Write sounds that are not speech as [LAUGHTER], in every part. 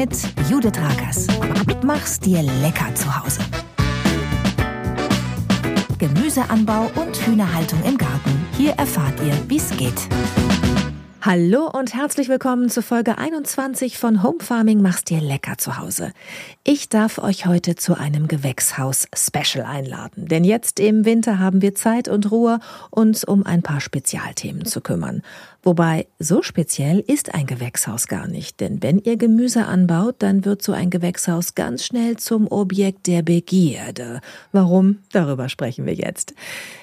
mit Judith Rakers. Mach's dir lecker zu Hause. Gemüseanbau und Hühnerhaltung im Garten. Hier erfahrt ihr, wie's geht. Hallo und herzlich willkommen zu Folge 21 von Home Farming Mach's dir lecker zu Hause. Ich darf euch heute zu einem Gewächshaus-Special einladen, denn jetzt im Winter haben wir Zeit und Ruhe, uns um ein paar Spezialthemen zu kümmern. Wobei, so speziell ist ein Gewächshaus gar nicht, denn wenn ihr Gemüse anbaut, dann wird so ein Gewächshaus ganz schnell zum Objekt der Begierde. Warum? Darüber sprechen wir jetzt.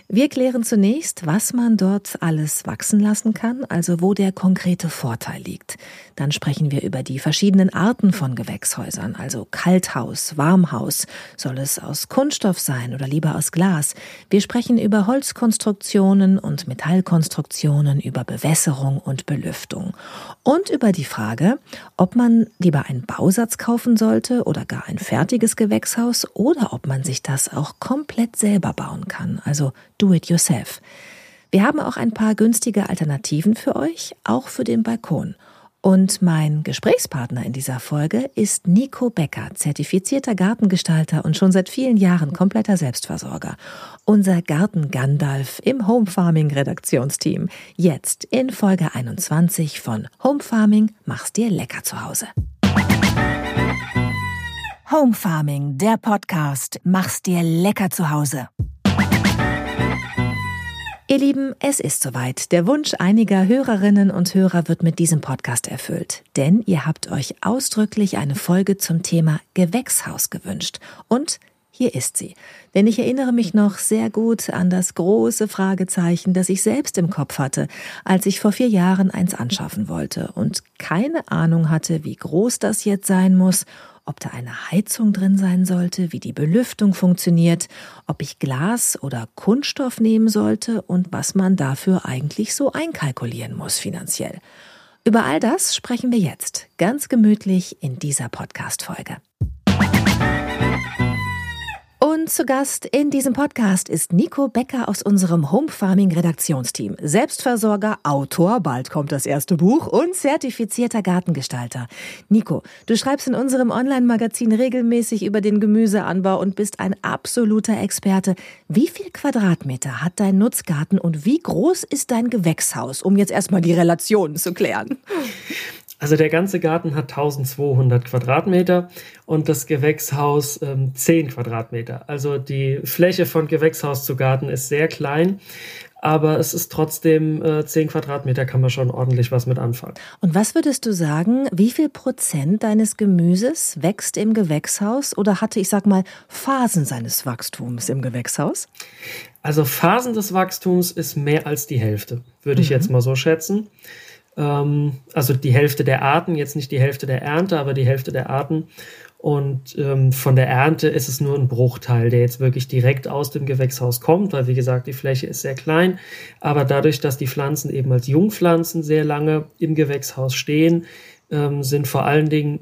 Wir klären zunächst, was man dort alles wachsen lassen kann, also wo der konkrete Vorteil liegt. Dann sprechen wir über die verschiedenen Arten von Gewächshäusern, also Kalthaus, Warmhaus. Soll es aus Kunststoff sein oder lieber aus Glas? Wir sprechen über Holzkonstruktionen und Metallkonstruktionen, über Bewässerung und Belüftung. Und über die Frage, ob man lieber einen Bausatz kaufen sollte oder gar ein fertiges Gewächshaus oder ob man sich das auch komplett selber bauen kann, also do it yourself. Wir haben auch ein paar günstige Alternativen für euch, auch für den Balkon. Und mein Gesprächspartner in dieser Folge ist Nico Becker, zertifizierter Gartengestalter und schon seit vielen Jahren kompletter Selbstversorger. Unser Garten Gandalf im Home Farming Redaktionsteam. Jetzt in Folge 21 von Home Farming mach's dir lecker zu Hause. Home Farming, der Podcast, mach's dir lecker zu Hause. Ihr Lieben, es ist soweit. Der Wunsch einiger Hörerinnen und Hörer wird mit diesem Podcast erfüllt. Denn ihr habt euch ausdrücklich eine Folge zum Thema Gewächshaus gewünscht. Und hier ist sie. Denn ich erinnere mich noch sehr gut an das große Fragezeichen, das ich selbst im Kopf hatte, als ich vor vier Jahren eins anschaffen wollte und keine Ahnung hatte, wie groß das jetzt sein muss ob da eine Heizung drin sein sollte, wie die Belüftung funktioniert, ob ich Glas oder Kunststoff nehmen sollte und was man dafür eigentlich so einkalkulieren muss finanziell. Über all das sprechen wir jetzt ganz gemütlich in dieser Podcast-Folge. Zu Gast in diesem Podcast ist Nico Becker aus unserem Home Farming Redaktionsteam. Selbstversorger, Autor, bald kommt das erste Buch und zertifizierter Gartengestalter. Nico, du schreibst in unserem Online-Magazin regelmäßig über den Gemüseanbau und bist ein absoluter Experte. Wie viel Quadratmeter hat dein Nutzgarten und wie groß ist dein Gewächshaus, um jetzt erstmal die Relationen zu klären? Also der ganze Garten hat 1200 Quadratmeter und das Gewächshaus ähm, 10 Quadratmeter. Also die Fläche von Gewächshaus zu Garten ist sehr klein, aber es ist trotzdem äh, 10 Quadratmeter, kann man schon ordentlich was mit anfangen. Und was würdest du sagen, wie viel Prozent deines Gemüses wächst im Gewächshaus oder hatte, ich sag mal, Phasen seines Wachstums im Gewächshaus? Also Phasen des Wachstums ist mehr als die Hälfte, würde ich mhm. jetzt mal so schätzen. Ähm, also die Hälfte der Arten, jetzt nicht die Hälfte der Ernte, aber die Hälfte der Arten. Und ähm, von der Ernte ist es nur ein Bruchteil, der jetzt wirklich direkt aus dem Gewächshaus kommt, weil wie gesagt, die Fläche ist sehr klein. Aber dadurch, dass die Pflanzen eben als Jungpflanzen sehr lange im Gewächshaus stehen, ähm, sind vor allen Dingen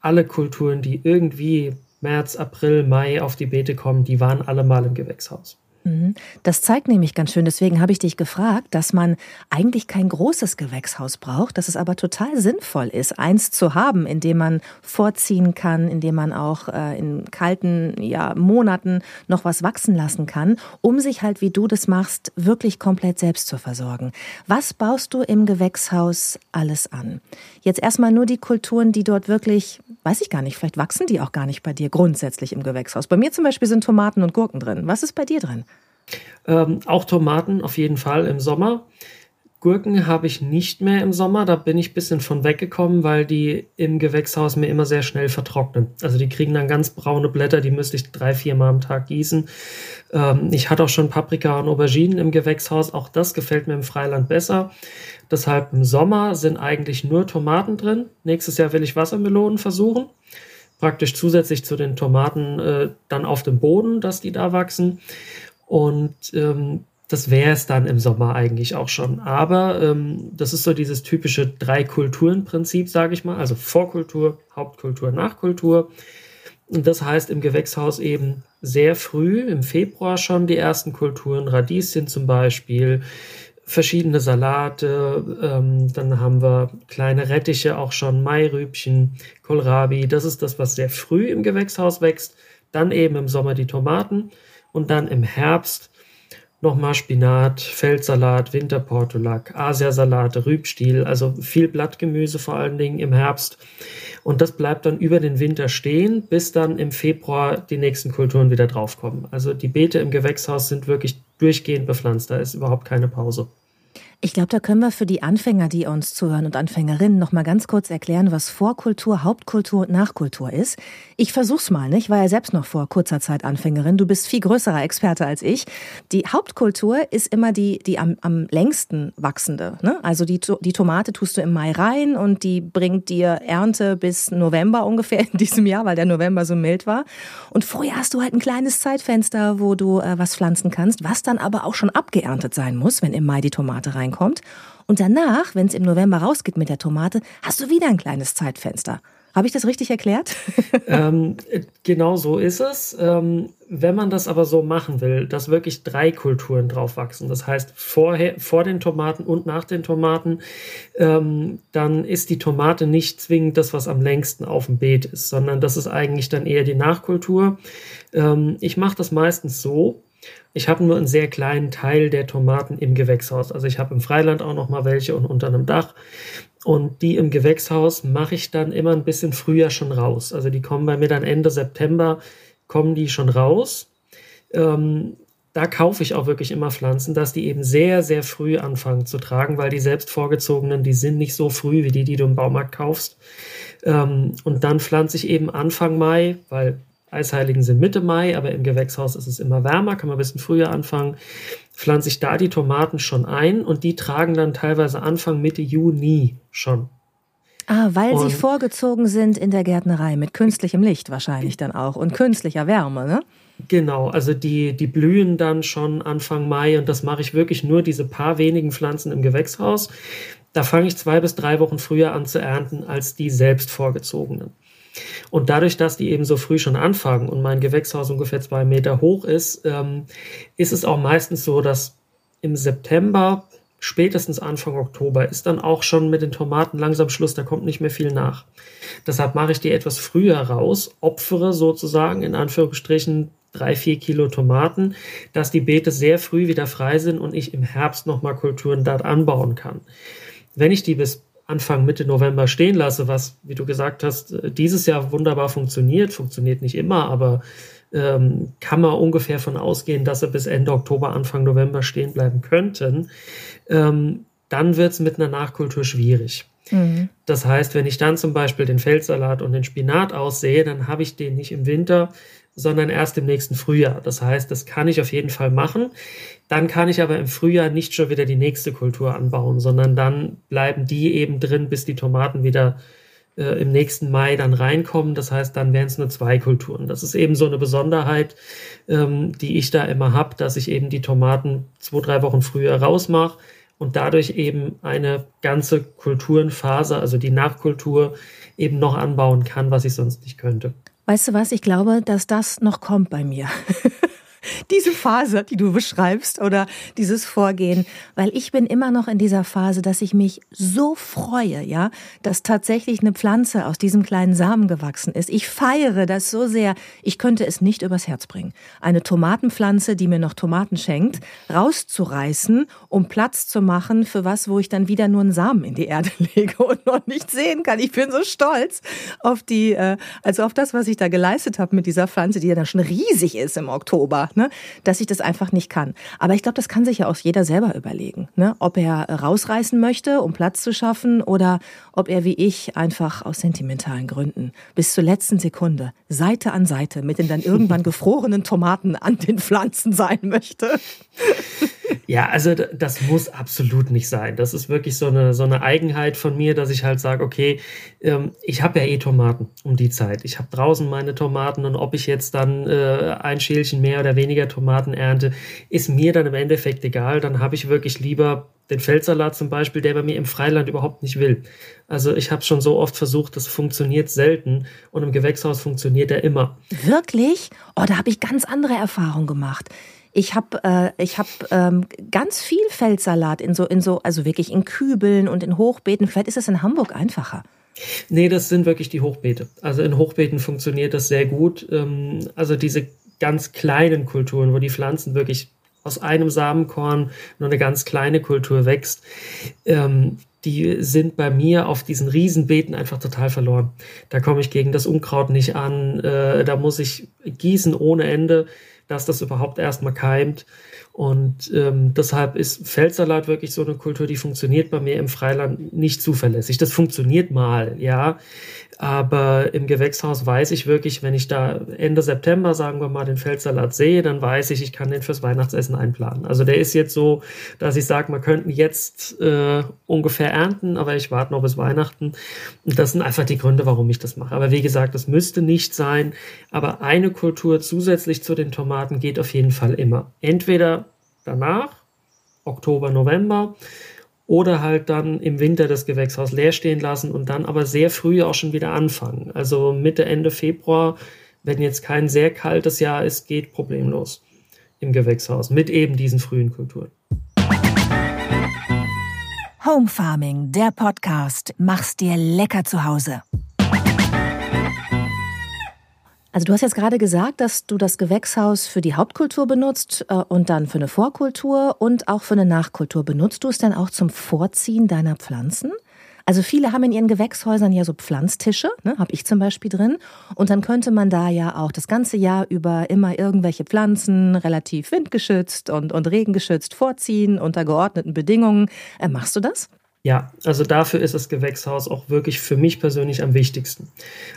alle Kulturen, die irgendwie März, April, Mai auf die Beete kommen, die waren alle mal im Gewächshaus. Mhm. Das zeigt nämlich ganz schön, deswegen habe ich dich gefragt, dass man eigentlich kein großes Gewächshaus braucht, dass es aber total sinnvoll ist, eins zu haben, in dem man vorziehen kann, in dem man auch äh, in kalten ja, Monaten noch was wachsen lassen kann, um sich halt, wie du das machst, wirklich komplett selbst zu versorgen. Was baust du im Gewächshaus alles an? Jetzt erstmal nur die Kulturen, die dort wirklich, weiß ich gar nicht, vielleicht wachsen die auch gar nicht bei dir grundsätzlich im Gewächshaus. Bei mir zum Beispiel sind Tomaten und Gurken drin. Was ist bei dir drin? Ähm, auch Tomaten auf jeden Fall im Sommer. Gurken habe ich nicht mehr im Sommer. Da bin ich ein bisschen von weggekommen, weil die im Gewächshaus mir immer sehr schnell vertrocknen. Also die kriegen dann ganz braune Blätter, die müsste ich drei, vier Mal am Tag gießen. Ähm, ich hatte auch schon Paprika und Auberginen im Gewächshaus. Auch das gefällt mir im Freiland besser. Deshalb im Sommer sind eigentlich nur Tomaten drin. Nächstes Jahr will ich Wassermelonen versuchen. Praktisch zusätzlich zu den Tomaten äh, dann auf dem Boden, dass die da wachsen. Und ähm, das wäre es dann im Sommer eigentlich auch schon. Aber ähm, das ist so dieses typische Drei-Kulturen-Prinzip, sage ich mal. Also Vorkultur, Hauptkultur, Nachkultur. Und das heißt im Gewächshaus eben sehr früh, im Februar schon die ersten Kulturen, Radieschen zum Beispiel, verschiedene Salate, ähm, dann haben wir kleine Rettiche, auch schon Mairübchen, Kohlrabi. Das ist das, was sehr früh im Gewächshaus wächst. Dann eben im Sommer die Tomaten und dann im Herbst nochmal Spinat, Feldsalat, Winterportulak, Asiasalate, Rübstiel, also viel Blattgemüse vor allen Dingen im Herbst. Und das bleibt dann über den Winter stehen, bis dann im Februar die nächsten Kulturen wieder draufkommen. Also die Beete im Gewächshaus sind wirklich durchgehend bepflanzt, da ist überhaupt keine Pause. Ich glaube, da können wir für die Anfänger, die uns zuhören und Anfängerinnen noch mal ganz kurz erklären, was Vorkultur, Hauptkultur und Nachkultur ist. Ich versuch's mal, ne? Ich war ja selbst noch vor kurzer Zeit Anfängerin. Du bist viel größerer Experte als ich. Die Hauptkultur ist immer die, die am, am längsten wachsende. Ne? Also die, die Tomate tust du im Mai rein und die bringt dir Ernte bis November ungefähr in diesem Jahr, weil der November so mild war. Und vorher hast du halt ein kleines Zeitfenster, wo du äh, was pflanzen kannst, was dann aber auch schon abgeerntet sein muss, wenn im Mai die Tomate rein reinkommt. Und danach, wenn es im November rausgeht mit der Tomate, hast du wieder ein kleines Zeitfenster. Habe ich das richtig erklärt? [LAUGHS] ähm, genau so ist es. Ähm, wenn man das aber so machen will, dass wirklich drei Kulturen drauf wachsen, das heißt vorher, vor den Tomaten und nach den Tomaten, ähm, dann ist die Tomate nicht zwingend das, was am längsten auf dem Beet ist, sondern das ist eigentlich dann eher die Nachkultur. Ähm, ich mache das meistens so, ich habe nur einen sehr kleinen Teil der Tomaten im Gewächshaus. Also ich habe im Freiland auch noch mal welche und unter einem Dach. Und die im Gewächshaus mache ich dann immer ein bisschen früher schon raus. Also die kommen bei mir dann Ende September, kommen die schon raus. Ähm, da kaufe ich auch wirklich immer Pflanzen, dass die eben sehr, sehr früh anfangen zu tragen, weil die selbst vorgezogenen, die sind nicht so früh wie die, die du im Baumarkt kaufst. Ähm, und dann pflanze ich eben Anfang Mai, weil Eisheiligen sind Mitte Mai, aber im Gewächshaus ist es immer wärmer, kann man ein bisschen früher anfangen. Pflanze ich da die Tomaten schon ein und die tragen dann teilweise Anfang Mitte Juni schon. Ah, weil und sie vorgezogen sind in der Gärtnerei mit künstlichem Licht wahrscheinlich dann auch und künstlicher Wärme, ne? Genau, also die, die blühen dann schon Anfang Mai und das mache ich wirklich nur diese paar wenigen Pflanzen im Gewächshaus. Da fange ich zwei bis drei Wochen früher an zu ernten als die selbst vorgezogenen. Und dadurch, dass die eben so früh schon anfangen und mein Gewächshaus ungefähr zwei Meter hoch ist, ähm, ist es auch meistens so, dass im September, spätestens Anfang Oktober, ist dann auch schon mit den Tomaten langsam Schluss, da kommt nicht mehr viel nach. Deshalb mache ich die etwas früher raus, opfere sozusagen in Anführungsstrichen drei, vier Kilo Tomaten, dass die Beete sehr früh wieder frei sind und ich im Herbst nochmal Kulturen dort anbauen kann. Wenn ich die bis Anfang, Mitte November stehen lasse, was, wie du gesagt hast, äh, dieses Jahr wunderbar funktioniert, funktioniert nicht immer, aber ähm, kann man ungefähr von ausgehen, dass sie bis Ende Oktober, Anfang November stehen bleiben könnten, ähm, dann wird es mit einer Nachkultur schwierig. Mhm. Das heißt, wenn ich dann zum Beispiel den Feldsalat und den Spinat aussehe, dann habe ich den nicht im Winter, sondern erst im nächsten Frühjahr. Das heißt, das kann ich auf jeden Fall machen. Dann kann ich aber im Frühjahr nicht schon wieder die nächste Kultur anbauen, sondern dann bleiben die eben drin, bis die Tomaten wieder äh, im nächsten Mai dann reinkommen. Das heißt, dann wären es nur zwei Kulturen. Das ist eben so eine Besonderheit, ähm, die ich da immer habe, dass ich eben die Tomaten zwei, drei Wochen früher rausmache und dadurch eben eine ganze Kulturenphase, also die Nachkultur, eben noch anbauen kann, was ich sonst nicht könnte. Weißt du was, ich glaube, dass das noch kommt bei mir. [LAUGHS] [LAUGHS] diese Phase, die du beschreibst oder dieses Vorgehen, weil ich bin immer noch in dieser Phase, dass ich mich so freue, ja, dass tatsächlich eine Pflanze aus diesem kleinen Samen gewachsen ist. Ich feiere das so sehr, ich könnte es nicht übers Herz bringen. Eine Tomatenpflanze, die mir noch Tomaten schenkt, rauszureißen, um Platz zu machen für was, wo ich dann wieder nur einen Samen in die Erde [LAUGHS] lege und noch nicht sehen kann. Ich bin so stolz auf die, äh, also auf das, was ich da geleistet habe mit dieser Pflanze, die ja dann schon riesig ist im Oktober ne? dass ich das einfach nicht kann. Aber ich glaube, das kann sich ja auch jeder selber überlegen, ne? ob er rausreißen möchte, um Platz zu schaffen, oder ob er wie ich einfach aus sentimentalen Gründen bis zur letzten Sekunde Seite an Seite mit den dann irgendwann [LAUGHS] gefrorenen Tomaten an den Pflanzen sein möchte. Ja, also das muss absolut nicht sein. Das ist wirklich so eine, so eine Eigenheit von mir, dass ich halt sage, okay, ähm, ich habe ja eh Tomaten um die Zeit. Ich habe draußen meine Tomaten und ob ich jetzt dann äh, ein Schälchen mehr oder weniger Tomaten ernte, ist mir dann im Endeffekt egal. Dann habe ich wirklich lieber den Feldsalat zum Beispiel, der bei mir im Freiland überhaupt nicht will. Also ich habe schon so oft versucht, das funktioniert selten und im Gewächshaus funktioniert er immer. Wirklich? Oh, da habe ich ganz andere Erfahrungen gemacht. Ich habe äh, ich hab, ähm, ganz viel Feldsalat in so, in so, also wirklich in Kübeln und in Hochbeeten. Vielleicht ist es in Hamburg einfacher. Nee, das sind wirklich die Hochbeete. Also in Hochbeeten funktioniert das sehr gut. Ähm, also diese ganz kleinen Kulturen, wo die Pflanzen wirklich aus einem Samenkorn nur eine ganz kleine Kultur wächst, ähm, die sind bei mir auf diesen Riesenbeeten einfach total verloren. Da komme ich gegen das Unkraut nicht an, äh, da muss ich gießen ohne Ende, dass das überhaupt erstmal keimt. Und ähm, deshalb ist Feldsalat wirklich so eine Kultur, die funktioniert bei mir im Freiland nicht zuverlässig. Das funktioniert mal, ja. Aber im Gewächshaus weiß ich wirklich, wenn ich da Ende September, sagen wir mal, den Feldsalat sehe, dann weiß ich, ich kann den fürs Weihnachtsessen einplanen. Also der ist jetzt so, dass ich sage, man könnte jetzt äh, ungefähr ernten, aber ich warte noch bis Weihnachten. Und das sind einfach die Gründe, warum ich das mache. Aber wie gesagt, das müsste nicht sein. Aber eine Kultur zusätzlich zu den Tomaten geht auf jeden Fall immer. Entweder danach, Oktober, November, oder halt dann im Winter das Gewächshaus leer stehen lassen und dann aber sehr früh auch schon wieder anfangen. Also Mitte, Ende Februar, wenn jetzt kein sehr kaltes Jahr ist, geht problemlos im Gewächshaus mit eben diesen frühen Kulturen. Home Farming, der Podcast. Mach's dir lecker zu Hause. Also du hast jetzt gerade gesagt, dass du das Gewächshaus für die Hauptkultur benutzt äh, und dann für eine Vorkultur und auch für eine Nachkultur. Benutzt du es denn auch zum Vorziehen deiner Pflanzen? Also viele haben in ihren Gewächshäusern ja so Pflanztische, ne, habe ich zum Beispiel drin. Und dann könnte man da ja auch das ganze Jahr über immer irgendwelche Pflanzen relativ windgeschützt und, und regengeschützt vorziehen unter geordneten Bedingungen. Äh, machst du das? Ja, also dafür ist das Gewächshaus auch wirklich für mich persönlich am wichtigsten.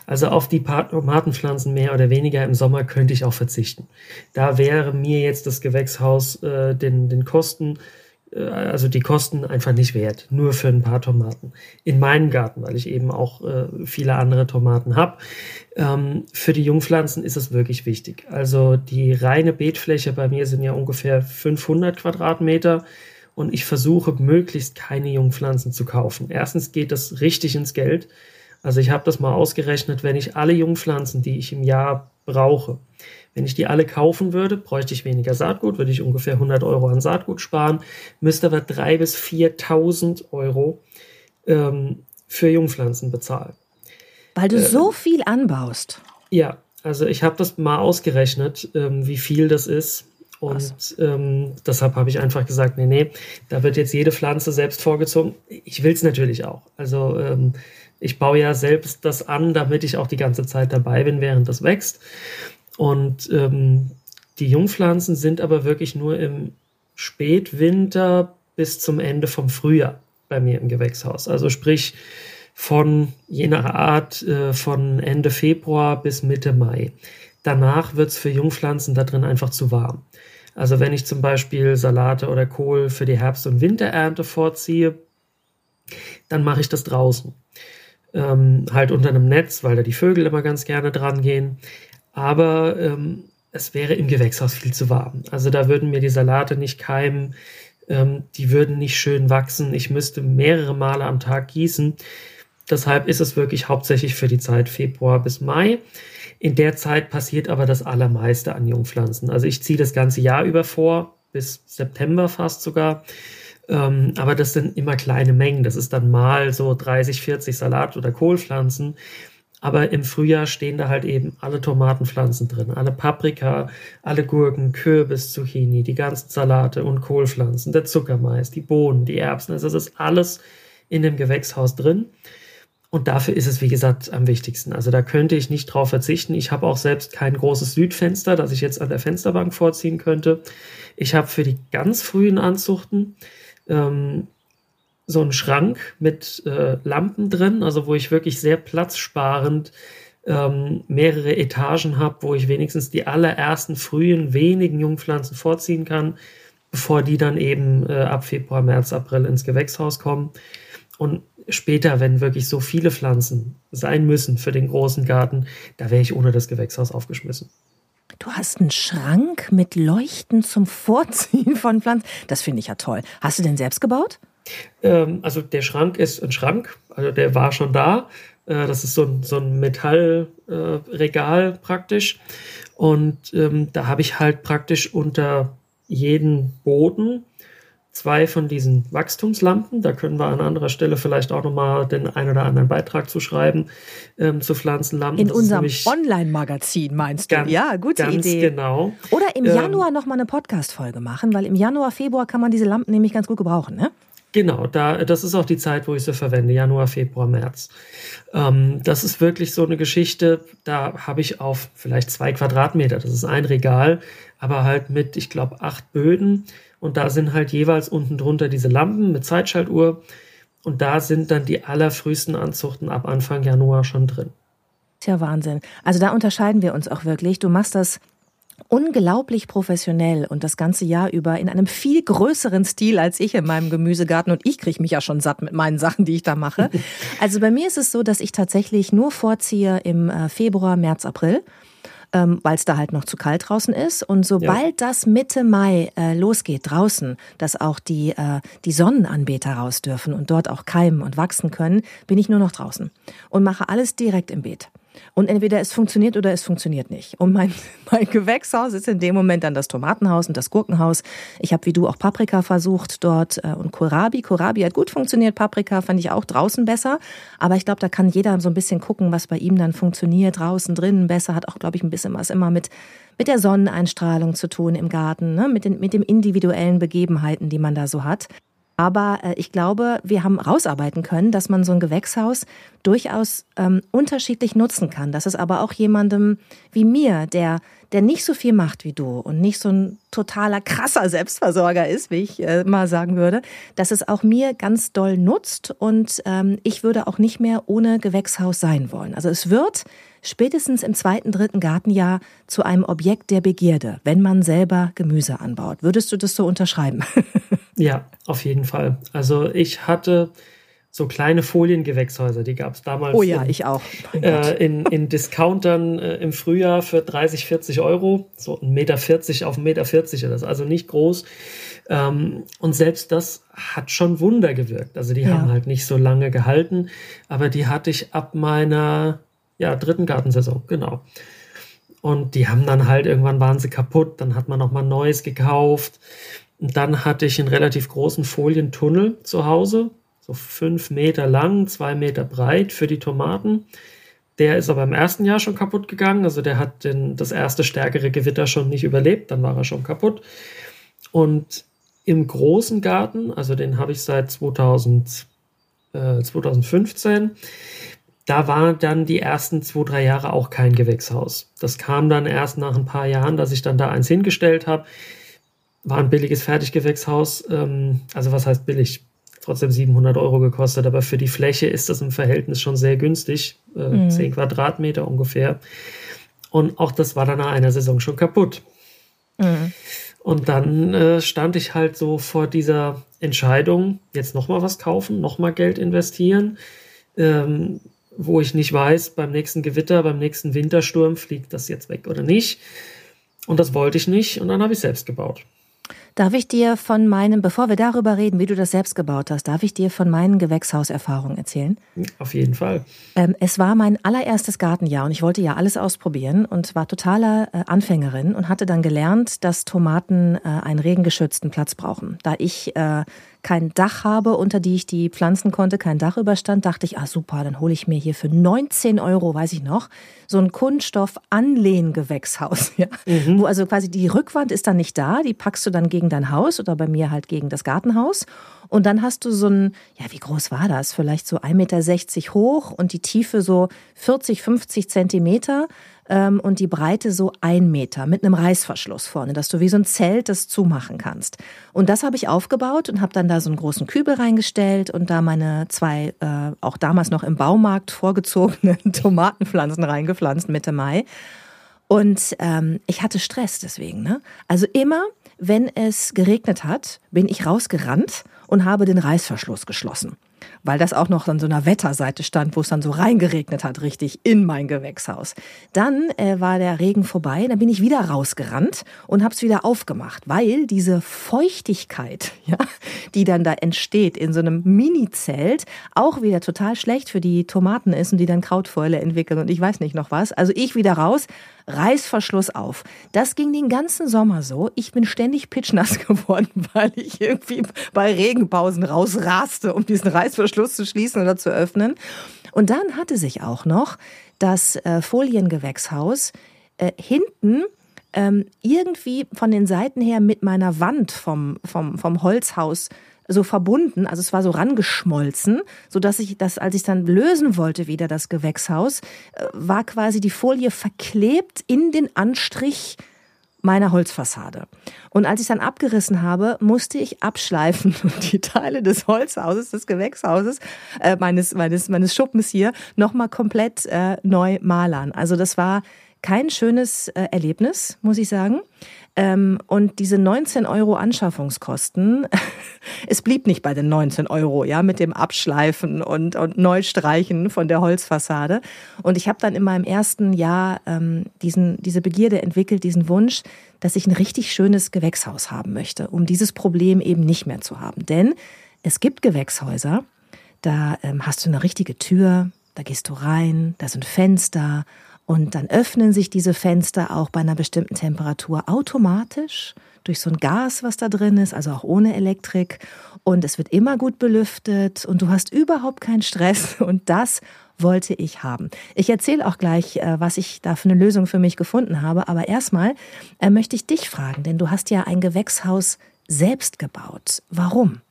Also auf die Tomatenpflanzen mehr oder weniger im Sommer könnte ich auch verzichten. Da wäre mir jetzt das Gewächshaus äh, den, den Kosten, äh, also die Kosten einfach nicht wert, nur für ein paar Tomaten. In meinem Garten, weil ich eben auch äh, viele andere Tomaten habe. Ähm, für die Jungpflanzen ist es wirklich wichtig. Also die reine Beetfläche bei mir sind ja ungefähr 500 Quadratmeter und ich versuche möglichst keine Jungpflanzen zu kaufen. Erstens geht das richtig ins Geld. Also ich habe das mal ausgerechnet, wenn ich alle Jungpflanzen, die ich im Jahr brauche, wenn ich die alle kaufen würde, bräuchte ich weniger Saatgut, würde ich ungefähr 100 Euro an Saatgut sparen, müsste aber 3.000 bis 4.000 Euro ähm, für Jungpflanzen bezahlen. Weil du äh, so viel anbaust. Ja, also ich habe das mal ausgerechnet, ähm, wie viel das ist. Und ähm, deshalb habe ich einfach gesagt, nee, nee, da wird jetzt jede Pflanze selbst vorgezogen. Ich will es natürlich auch. Also ähm, ich baue ja selbst das an, damit ich auch die ganze Zeit dabei bin, während das wächst. Und ähm, die Jungpflanzen sind aber wirklich nur im Spätwinter bis zum Ende vom Frühjahr bei mir im Gewächshaus. Also sprich von je nach Art äh, von Ende Februar bis Mitte Mai. Danach wird es für Jungpflanzen da drin einfach zu warm. Also wenn ich zum Beispiel Salate oder Kohl für die Herbst- und Winterernte vorziehe, dann mache ich das draußen. Ähm, halt unter einem Netz, weil da die Vögel immer ganz gerne dran gehen. Aber ähm, es wäre im Gewächshaus viel zu warm. Also da würden mir die Salate nicht keimen, ähm, die würden nicht schön wachsen. Ich müsste mehrere Male am Tag gießen. Deshalb ist es wirklich hauptsächlich für die Zeit Februar bis Mai. In der Zeit passiert aber das Allermeiste an Jungpflanzen. Also ich ziehe das ganze Jahr über vor, bis September fast sogar. Ähm, aber das sind immer kleine Mengen. Das ist dann mal so 30, 40 Salat- oder Kohlpflanzen. Aber im Frühjahr stehen da halt eben alle Tomatenpflanzen drin, alle Paprika, alle Gurken, Kürbis, Zucchini, die ganzen Salate und Kohlpflanzen, der Zuckermais, die Bohnen, die Erbsen. Also das ist alles in dem Gewächshaus drin. Und dafür ist es, wie gesagt, am wichtigsten. Also da könnte ich nicht drauf verzichten. Ich habe auch selbst kein großes Südfenster, das ich jetzt an der Fensterbank vorziehen könnte. Ich habe für die ganz frühen Anzuchten ähm, so einen Schrank mit äh, Lampen drin, also wo ich wirklich sehr platzsparend ähm, mehrere Etagen habe, wo ich wenigstens die allerersten frühen wenigen Jungpflanzen vorziehen kann, bevor die dann eben äh, ab Februar, März, April ins Gewächshaus kommen. Und später, wenn wirklich so viele Pflanzen sein müssen für den großen Garten, da wäre ich ohne das Gewächshaus aufgeschmissen. Du hast einen Schrank mit Leuchten zum Vorziehen von Pflanzen. Das finde ich ja toll. Hast du den selbst gebaut? Ähm, also der Schrank ist ein Schrank, also der war schon da. Äh, das ist so ein, so ein Metallregal äh, praktisch. Und ähm, da habe ich halt praktisch unter jeden Boden zwei von diesen Wachstumslampen. Da können wir an anderer Stelle vielleicht auch nochmal den einen oder anderen Beitrag zu schreiben ähm, zu Pflanzenlampen. In das unserem Online-Magazin meinst du? Ganz, ja, gute ganz Idee. genau. Oder im ähm, Januar nochmal eine Podcast-Folge machen, weil im Januar, Februar kann man diese Lampen nämlich ganz gut gebrauchen, ne? Genau, da, das ist auch die Zeit, wo ich sie verwende, Januar, Februar, März. Ähm, das ist wirklich so eine Geschichte, da habe ich auf vielleicht zwei Quadratmeter, das ist ein Regal, aber halt mit, ich glaube, acht Böden und da sind halt jeweils unten drunter diese Lampen mit Zeitschaltuhr. Und da sind dann die allerfrühesten Anzuchten ab Anfang Januar schon drin. Tja, Wahnsinn. Also da unterscheiden wir uns auch wirklich. Du machst das unglaublich professionell und das ganze Jahr über in einem viel größeren Stil als ich in meinem Gemüsegarten und ich kriege mich ja schon satt mit meinen Sachen, die ich da mache. [LAUGHS] Also bei mir ist es so, dass ich tatsächlich nur vorziehe im äh, Februar, März, April ähm, weil es da halt noch zu kalt draußen ist. Und sobald ja. das Mitte Mai äh, losgeht draußen, dass auch die, äh, die Sonnenanbeter raus dürfen und dort auch keimen und wachsen können, bin ich nur noch draußen und mache alles direkt im Beet. Und entweder es funktioniert oder es funktioniert nicht. Und mein, [LAUGHS] mein Gewächshaus ist in dem Moment dann das Tomatenhaus und das Gurkenhaus. Ich habe wie du auch Paprika versucht dort äh, und Kohlrabi. Kohlrabi hat gut funktioniert, Paprika fand ich auch draußen besser. Aber ich glaube, da kann jeder so ein bisschen gucken, was bei ihm dann funktioniert, draußen, drinnen besser. Hat auch, glaube ich, ein bisschen was immer mit, mit der Sonneneinstrahlung zu tun im Garten, ne? mit, den, mit den individuellen Begebenheiten, die man da so hat. Aber äh, ich glaube, wir haben rausarbeiten können, dass man so ein Gewächshaus durchaus ähm, unterschiedlich nutzen kann. Dass es aber auch jemandem wie mir, der, der nicht so viel macht wie du und nicht so ein totaler krasser Selbstversorger ist, wie ich äh, mal sagen würde, dass es auch mir ganz doll nutzt und ähm, ich würde auch nicht mehr ohne Gewächshaus sein wollen. Also es wird spätestens im zweiten, dritten Gartenjahr zu einem Objekt der Begierde, wenn man selber Gemüse anbaut. Würdest du das so unterschreiben? [LAUGHS] Ja, auf jeden Fall. Also ich hatte so kleine Foliengewächshäuser, die gab es damals. Oh ja, in, ich auch. Äh, in, in Discountern äh, im Frühjahr für 30, 40 Euro, so ein Meter 40 auf 1,40 Meter 40, das ist also nicht groß. Ähm, und selbst das hat schon Wunder gewirkt. Also die ja. haben halt nicht so lange gehalten, aber die hatte ich ab meiner ja, dritten Gartensaison, genau. Und die haben dann halt irgendwann waren sie kaputt, dann hat man nochmal Neues gekauft. Und dann hatte ich einen relativ großen Folientunnel zu Hause, so fünf Meter lang, zwei Meter breit für die Tomaten. Der ist aber im ersten Jahr schon kaputt gegangen. Also der hat den, das erste stärkere Gewitter schon nicht überlebt. Dann war er schon kaputt. Und im großen Garten, also den habe ich seit 2000, äh, 2015, da war dann die ersten zwei, drei Jahre auch kein Gewächshaus. Das kam dann erst nach ein paar Jahren, dass ich dann da eins hingestellt habe war ein billiges Fertiggewächshaus. Ähm, also was heißt billig? Trotzdem 700 Euro gekostet, aber für die Fläche ist das im Verhältnis schon sehr günstig. Äh, mhm. 10 Quadratmeter ungefähr. Und auch das war dann nach einer Saison schon kaputt. Mhm. Und dann äh, stand ich halt so vor dieser Entscheidung, jetzt nochmal was kaufen, nochmal Geld investieren, ähm, wo ich nicht weiß, beim nächsten Gewitter, beim nächsten Wintersturm fliegt das jetzt weg oder nicht. Und das wollte ich nicht und dann habe ich selbst gebaut. Darf ich dir von meinem, bevor wir darüber reden, wie du das selbst gebaut hast, darf ich dir von meinen Gewächshauserfahrungen erzählen? Auf jeden Fall. Ähm, es war mein allererstes Gartenjahr und ich wollte ja alles ausprobieren und war totaler äh, Anfängerin und hatte dann gelernt, dass Tomaten äh, einen regengeschützten Platz brauchen. Da ich äh, kein Dach habe, unter die ich die pflanzen konnte, kein Dach überstand, dachte ich, ah super, dann hole ich mir hier für 19 Euro, weiß ich noch, so ein Kunststoff-Anlehngewächshaus. [LAUGHS] Ja? Mhm. Wo also quasi die Rückwand ist dann nicht da, die packst du dann gegen dein Haus oder bei mir halt gegen das Gartenhaus. Und dann hast du so ein, ja, wie groß war das? Vielleicht so 1,60 Meter hoch und die Tiefe so 40, 50 Zentimeter ähm, und die Breite so ein Meter mit einem Reißverschluss vorne, dass du wie so ein Zelt das zumachen kannst. Und das habe ich aufgebaut und habe dann da so einen großen Kübel reingestellt und da meine zwei, äh, auch damals noch im Baumarkt vorgezogenen [LAUGHS] Tomatenpflanzen reingepflanzt Mitte Mai. Und ähm, ich hatte Stress deswegen. Ne? Also immer, wenn es geregnet hat, bin ich rausgerannt und habe den Reißverschluss geschlossen. Weil das auch noch an so einer Wetterseite stand, wo es dann so reingeregnet hat, richtig in mein Gewächshaus. Dann äh, war der Regen vorbei, dann bin ich wieder rausgerannt und habe es wieder aufgemacht, weil diese Feuchtigkeit, [LAUGHS] ja, die dann da entsteht in so einem Mini-Zelt, auch wieder total schlecht für die Tomaten ist und die dann Krautfäule entwickeln und ich weiß nicht noch was. Also ich wieder raus, Reißverschluss auf. Das ging den ganzen Sommer so. Ich bin ständig pitschnass [LAUGHS] geworden, weil ich irgendwie bei Regenpausen rausraste, um diesen Reißverschluss zu schließen oder zu öffnen. Und dann hatte sich auch noch das äh, Foliengewächshaus äh, hinten ähm, irgendwie von den Seiten her mit meiner Wand vom, vom, vom Holzhaus so verbunden, also es war so rangeschmolzen, so dass ich das, als ich dann lösen wollte wieder das Gewächshaus, äh, war quasi die Folie verklebt in den Anstrich meiner Holzfassade. Und als ich dann abgerissen habe, musste ich abschleifen [LAUGHS] und die Teile des Holzhauses, des Gewächshauses, äh, meines, meines, meines Schuppens hier, nochmal komplett äh, neu malern. Also das war kein schönes äh, Erlebnis, muss ich sagen. Ähm, und diese 19 Euro Anschaffungskosten, [LAUGHS] es blieb nicht bei den 19 Euro, ja, mit dem Abschleifen und, und Neustreichen von der Holzfassade. Und ich habe dann in meinem ersten Jahr ähm, diesen, diese Begierde entwickelt, diesen Wunsch, dass ich ein richtig schönes Gewächshaus haben möchte, um dieses Problem eben nicht mehr zu haben. Denn es gibt Gewächshäuser, da ähm, hast du eine richtige Tür, da gehst du rein, da sind Fenster und dann öffnen sich diese Fenster auch bei einer bestimmten Temperatur automatisch durch so ein Gas, was da drin ist, also auch ohne Elektrik. Und es wird immer gut belüftet und du hast überhaupt keinen Stress. [LAUGHS] Und das wollte ich haben. Ich erzähle auch gleich, äh, was ich da für eine Lösung für mich gefunden habe. Aber erstmal äh, möchte ich dich fragen, denn du hast ja ein Gewächshaus selbst gebaut. Warum?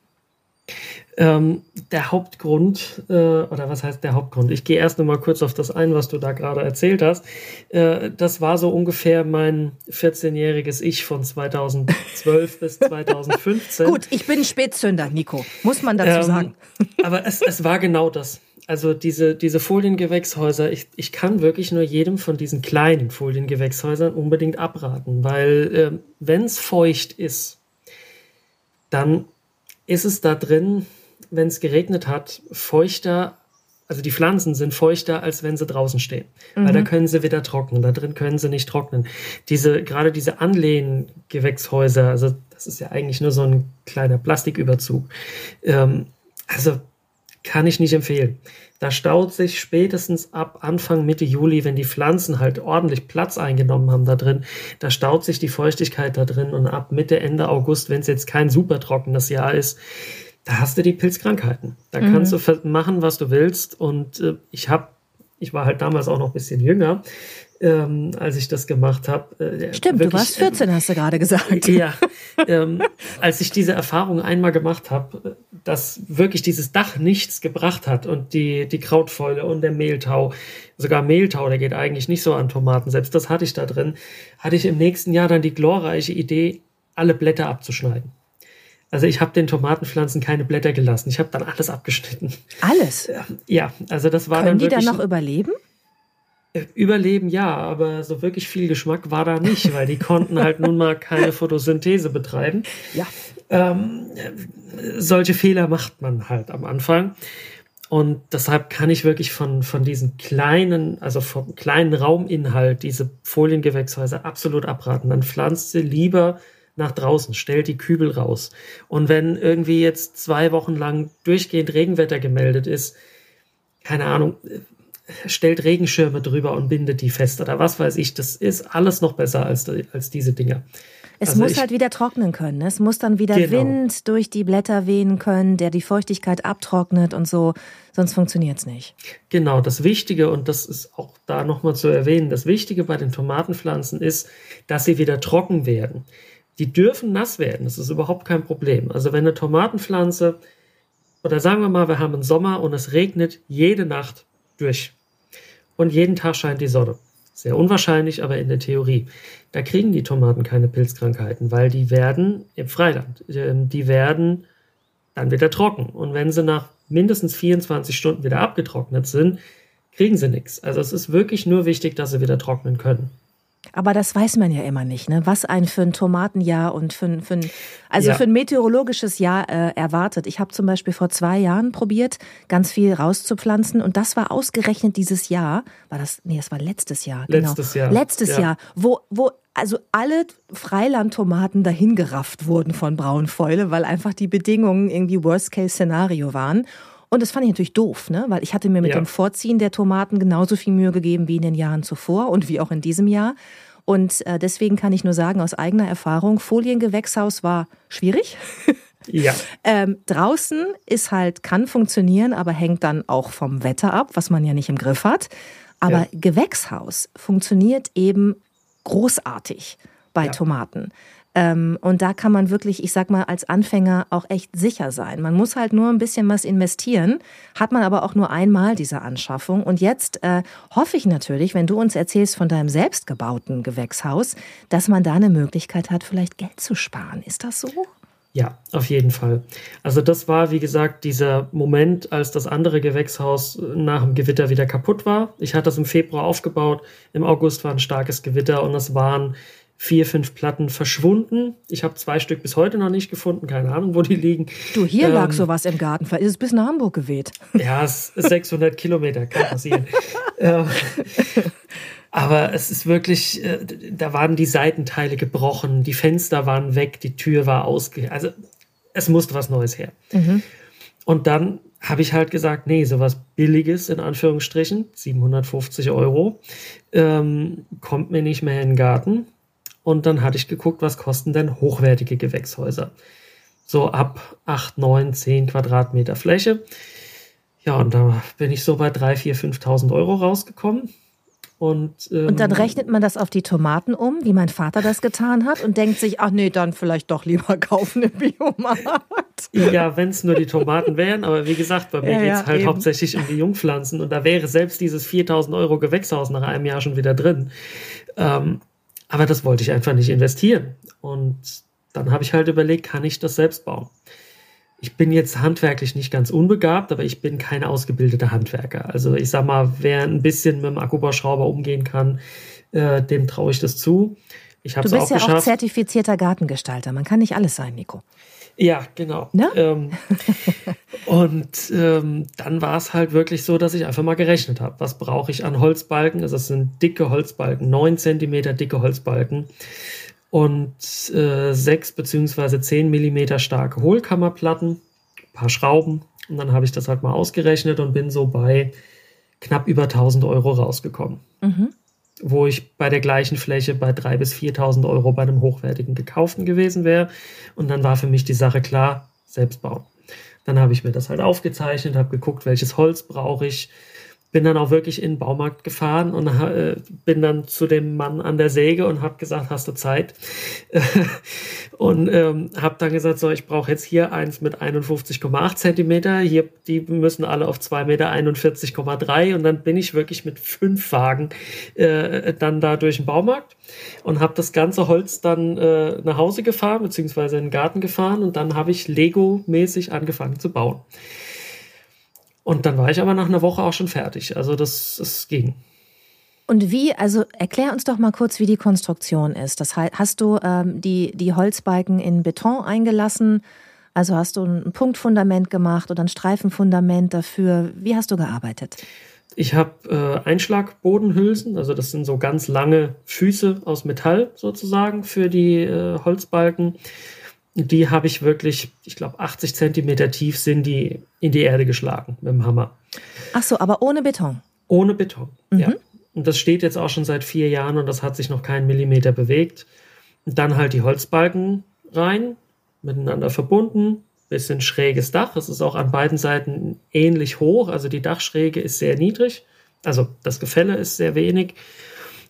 Ähm, der Hauptgrund, äh, oder was heißt der Hauptgrund? Ich gehe erst noch mal kurz auf das ein, was du da gerade erzählt hast. Äh, das war so ungefähr mein 14-jähriges Ich von 2012 [LAUGHS] bis 2015. Gut, ich bin Spätzünder, Nico, muss man dazu ähm, sagen. [LAUGHS] aber es, es war genau das. Also diese, diese Foliengewächshäuser, ich, ich kann wirklich nur jedem von diesen kleinen Foliengewächshäusern unbedingt abraten, weil äh, wenn es feucht ist, dann ist es da drin, wenn es geregnet hat, feuchter, also die Pflanzen sind feuchter, als wenn sie draußen stehen. Mhm. Weil da mhm. können sie wieder trocknen, da drin können sie nicht trocknen. Diese, gerade diese Anlehngewächshäuser, also das ist ja eigentlich nur so ein kleiner Plastiküberzug. Ähm, also kann ich nicht empfehlen. Da staut sich spätestens ab Anfang Mitte Juli, wenn die Pflanzen halt ordentlich Platz eingenommen haben da drin, da staut sich die Feuchtigkeit da drin und ab Mitte, Ende August, wenn es jetzt kein super trockenes Jahr ist, da hast du die Pilzkrankheiten. Da mhm. kannst du machen, was du willst. Und äh, ich habe, ich war halt damals auch noch ein bisschen jünger, ähm, als ich das gemacht habe. Äh, Stimmt, wirklich, du warst 14, ähm, hast du gerade gesagt. Ja, ähm, als ich diese Erfahrung einmal gemacht habe, dass wirklich dieses Dach nichts gebracht hat und die, die Krautfäule und der Mehltau, sogar Mehltau, der geht eigentlich nicht so an Tomaten, selbst das hatte ich da drin, hatte ich im nächsten Jahr dann die glorreiche Idee, alle Blätter abzuschneiden. Also ich habe den Tomatenpflanzen keine Blätter gelassen. Ich habe dann alles abgeschnitten. Alles? Ja, also das war Können dann die dann noch überleben? Überleben ja, aber so wirklich viel Geschmack war da nicht, weil die konnten halt nun mal keine Photosynthese betreiben. Ja. Ähm, solche Fehler macht man halt am Anfang. Und deshalb kann ich wirklich von, von diesen kleinen, also vom kleinen Rauminhalt, diese Foliengewächshäuser absolut abraten. Dann pflanzt sie lieber nach draußen, stellt die Kübel raus. Und wenn irgendwie jetzt zwei Wochen lang durchgehend Regenwetter gemeldet ist, keine Ahnung, stellt Regenschirme drüber und bindet die fest oder was weiß ich. Das ist alles noch besser als, als diese Dinger. Es also muss ich, halt wieder trocknen können. Ne? Es muss dann wieder genau. Wind durch die Blätter wehen können, der die Feuchtigkeit abtrocknet und so. Sonst funktioniert es nicht. Genau, das Wichtige, und das ist auch da nochmal zu erwähnen, das Wichtige bei den Tomatenpflanzen ist, dass sie wieder trocken werden. Die dürfen nass werden, das ist überhaupt kein Problem. Also wenn eine Tomatenpflanze, oder sagen wir mal, wir haben einen Sommer und es regnet jede Nacht durch. Und jeden Tag scheint die Sonne. Sehr unwahrscheinlich, aber in der Theorie. Da kriegen die Tomaten keine Pilzkrankheiten, weil die werden im Freiland, ähm, die werden dann wieder trocken. Und wenn sie nach mindestens 24 Stunden wieder abgetrocknet sind, kriegen sie nichts. Also es ist wirklich nur wichtig, dass sie wieder trocknen können. Aber das weiß man ja immer nicht, ne? was ein für ein Tomatenjahr und für, für ein, also ja. für ein meteorologisches Jahr äh, erwartet. Ich habe zum Beispiel vor zwei Jahren probiert, ganz viel rauszupflanzen und das war ausgerechnet dieses Jahr. War das? Nee, das war letztes Jahr. Genau. Letztes genau. Jahr. Letztes ja. Jahr, wo, wo also alle Freilandtomaten dahingerafft wurden von Braunfäule, weil einfach die Bedingungen irgendwie Worst-Case-Szenario waren. Und das fand ich natürlich doof, ne? weil ich hatte mir mit ja. dem Vorziehen der Tomaten genauso viel Mühe gegeben wie in den Jahren zuvor und wie auch in diesem Jahr. Und äh, deswegen kann ich nur sagen, aus eigener Erfahrung, Foliengewächshaus war schwierig. [LAUGHS] Ja. ähm, draußen ist halt, kann funktionieren, aber hängt dann auch vom Wetter ab, was man ja nicht im Griff hat. Aber ja. Gewächshaus funktioniert eben großartig bei ja. Tomaten. Ähm, und da kann man wirklich, ich sag mal, als Anfänger auch echt sicher sein. Man muss halt nur ein bisschen was investieren, hat man aber auch nur einmal diese Anschaffung. Und jetzt äh, hoffe ich natürlich, wenn du uns erzählst von deinem selbstgebauten Gewächshaus, dass man da eine Möglichkeit hat, vielleicht Geld zu sparen. Ist das so? Ja, auf jeden Fall. Also das war, wie gesagt, dieser Moment, als das andere Gewächshaus nach dem Gewitter wieder kaputt war. Ich hatte das im Februar aufgebaut. Im August war ein starkes Gewitter und es waren vier, fünf Platten verschwunden. Ich habe zwei Stück bis heute noch nicht gefunden, keine Ahnung, wo die liegen. Du, hier ähm, lag sowas im Garten, ist es bis nach Hamburg geweht. Ja, es ist 600 [LAUGHS] Kilometer, kann passieren. ähm, aber es ist wirklich, äh, da waren die Seitenteile gebrochen, die Fenster waren weg, die Tür war ausge... Also es musste was Neues her. Mhm. Und dann habe ich halt gesagt, nee, sowas Billiges in Anführungsstrichen, 750 Euro, ähm, kommt mir nicht mehr in den Garten. Und dann hatte ich geguckt, was kosten denn hochwertige Gewächshäuser. So ab 8, 9, 10 Quadratmeter Fläche. Ja, und da bin ich so bei 3, 4, 5.000 Euro rausgekommen. Und, ähm, und dann rechnet man das auf die Tomaten um, wie mein Vater das getan hat, und denkt sich, ach nee, dann vielleicht doch lieber [LAUGHS] kaufen im Biomarkt. Ja, wenn es nur die Tomaten wären, aber wie gesagt, bei mir ja, geht es ja, halt eben. hauptsächlich um die Jungpflanzen und da wäre selbst dieses 4000 Euro Gewächshaus nach einem Jahr schon wieder drin. Ähm, aber das wollte ich einfach nicht investieren. Und dann habe ich halt überlegt, kann ich das selbst bauen? Ich bin jetzt handwerklich nicht ganz unbegabt, aber ich bin kein ausgebildeter Handwerker. Also ich sag mal, wer ein bisschen mit dem Akkubauschrauber umgehen kann, äh, dem traue ich das zu. Ich du bist auch ja geschafft. auch zertifizierter Gartengestalter. Man kann nicht alles sein, Nico. Ja, genau. Ne? Ähm, [LAUGHS] und ähm, dann war es halt wirklich so, dass ich einfach mal gerechnet habe. Was brauche ich an Holzbalken? Also es sind dicke Holzbalken, neun Zentimeter dicke Holzbalken und äh, sechs beziehungsweise zehn Millimeter starke Hohlkammerplatten, paar Schrauben. Und dann habe ich das halt mal ausgerechnet und bin so bei knapp über 1000 Euro rausgekommen. Mhm wo ich bei der gleichen Fläche bei 3.000 bis 4.000 Euro bei einem hochwertigen gekauften gewesen wäre. Und dann war für mich die Sache klar, selbst bauen. Dann habe ich mir das halt aufgezeichnet, habe geguckt, welches Holz brauche ich, bin dann auch wirklich in den Baumarkt gefahren und äh, bin dann zu dem Mann an der Säge und habe gesagt, hast du Zeit? [LAUGHS] und ähm, habe dann gesagt, so, ich brauche jetzt hier eins mit 51,8 Zentimeter, hier, die müssen alle auf 2 Meter 41,3 und dann bin ich wirklich mit fünf Wagen äh, dann da durch den Baumarkt und habe das ganze Holz dann äh, nach Hause gefahren, beziehungsweise in den Garten gefahren und dann habe ich Lego-mäßig angefangen zu bauen. Und dann war ich aber nach einer Woche auch schon fertig. Also das, das ging. Und wie, also erklär uns doch mal kurz, wie die Konstruktion ist. Das heißt, hast du ähm, die, die Holzbalken in Beton eingelassen? Also hast du ein Punktfundament gemacht oder ein Streifenfundament dafür? Wie hast du gearbeitet? Ich habe äh, Einschlagbodenhülsen, also das sind so ganz lange Füße aus Metall sozusagen für die äh, Holzbalken die habe ich wirklich, ich glaube, 80 Zentimeter tief sind die in die Erde geschlagen mit dem Hammer. Ach so, aber ohne Beton? Ohne Beton, mhm. ja. Und das steht jetzt auch schon seit vier Jahren und das hat sich noch keinen Millimeter bewegt. Und dann halt die Holzbalken rein, miteinander verbunden, bisschen schräges Dach. Es ist auch an beiden Seiten ähnlich hoch, also die Dachschräge ist sehr niedrig, also das Gefälle ist sehr wenig.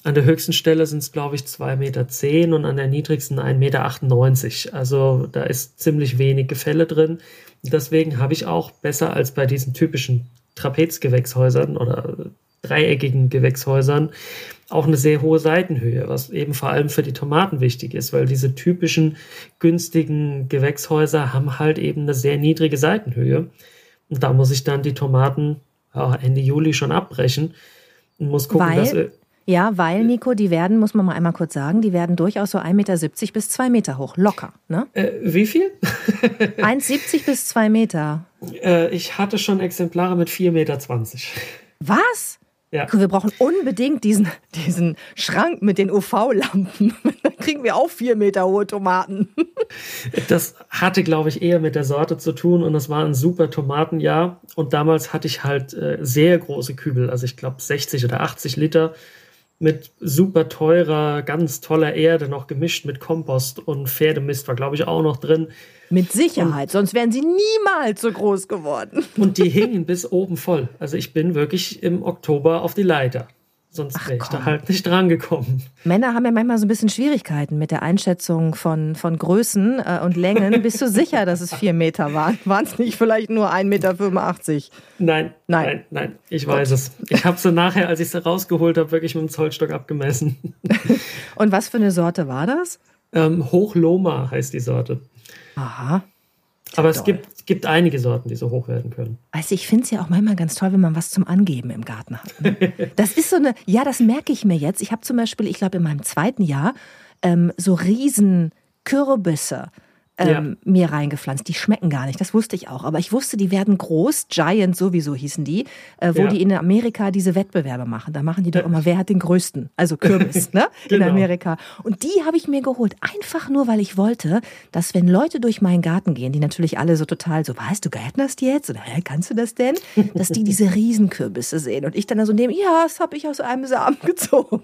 An der höchsten Stelle sind es, glaube ich, 2,10 Meter zehn und an der niedrigsten 1,98 Meter. Also da ist ziemlich wenig Gefälle drin. Deswegen habe ich auch besser als bei diesen typischen Trapezgewächshäusern oder dreieckigen Gewächshäusern auch eine sehr hohe Seitenhöhe, was eben vor allem für die Tomaten wichtig ist, weil diese typischen günstigen Gewächshäuser haben halt eben eine sehr niedrige Seitenhöhe. Und da muss ich dann die Tomaten ja, Ende Juli schon abbrechen und muss gucken, weil, dass Ja, weil, Nico, die werden, muss man mal einmal kurz sagen, die werden durchaus so 1,70 Meter bis 2 Meter hoch. Locker, ne? Äh, wie viel? [LAUGHS] 1,70 bis 2 Meter. Äh, ich hatte schon Exemplare mit 4,20 Meter. Was? Ja. Wir brauchen unbedingt diesen, diesen Schrank mit den UV-Lampen. [LAUGHS] Dann kriegen wir auch vier Meter hohe Tomaten. [LAUGHS] Das hatte, glaube ich, eher mit der Sorte zu tun und das war ein super Tomatenjahr. Und damals hatte ich halt äh, sehr große Kübel, also ich glaube 60 oder 80 Liter mit super teurer, ganz toller Erde, noch gemischt mit Kompost und Pferdemist war, glaube ich, auch noch drin. Mit Sicherheit, und, sonst wären sie niemals so groß geworden. Und die [LAUGHS] hingen bis oben voll. Also ich bin wirklich im Oktober auf die Leiter. Sonst wäre ich da halt nicht drangekommen. Männer haben ja manchmal so ein bisschen Schwierigkeiten mit der Einschätzung von, von Größen äh, und Längen. [LAUGHS] Bist du sicher, dass es vier Meter waren? Waren es nicht vielleicht nur 1,85 Meter? Nein, nein, nein, nein. Ich weiß es. Ich habe sie nachher, als ich sie rausgeholt habe, wirklich mit dem Zollstock abgemessen. [LAUGHS] und was für eine Sorte war das? Ähm, Hochloma heißt die Sorte. Aha. Aber es gibt, gibt einige Sorten, die so hoch werden können. Also ich finde es ja auch manchmal ganz toll, wenn man was zum Angeben im Garten hat. Ne? [LAUGHS] Das ist so eine, ja, das merke ich mir jetzt. Ich habe zum Beispiel, ich glaube in meinem zweiten Jahr, ähm, so riesen Kürbisse ähm, ja. mir reingepflanzt. Die schmecken gar nicht, das wusste ich auch. Aber ich wusste, die werden groß, Giant sowieso hießen die, äh, wo ja. die in Amerika diese Wettbewerbe machen. Da machen die doch immer, wer hat den größten? Also Kürbis, [LAUGHS] ne? genau. In Amerika. Und die habe ich mir geholt, einfach nur, weil ich wollte, dass wenn Leute durch meinen Garten gehen, die natürlich alle so total so, weißt du gärtnerst jetzt? Oder hä, kannst du das denn? [LAUGHS] Dass die diese Riesenkürbisse sehen. Und ich dann so nehme, ja, das habe ich aus einem Samen [LAUGHS] gezogen.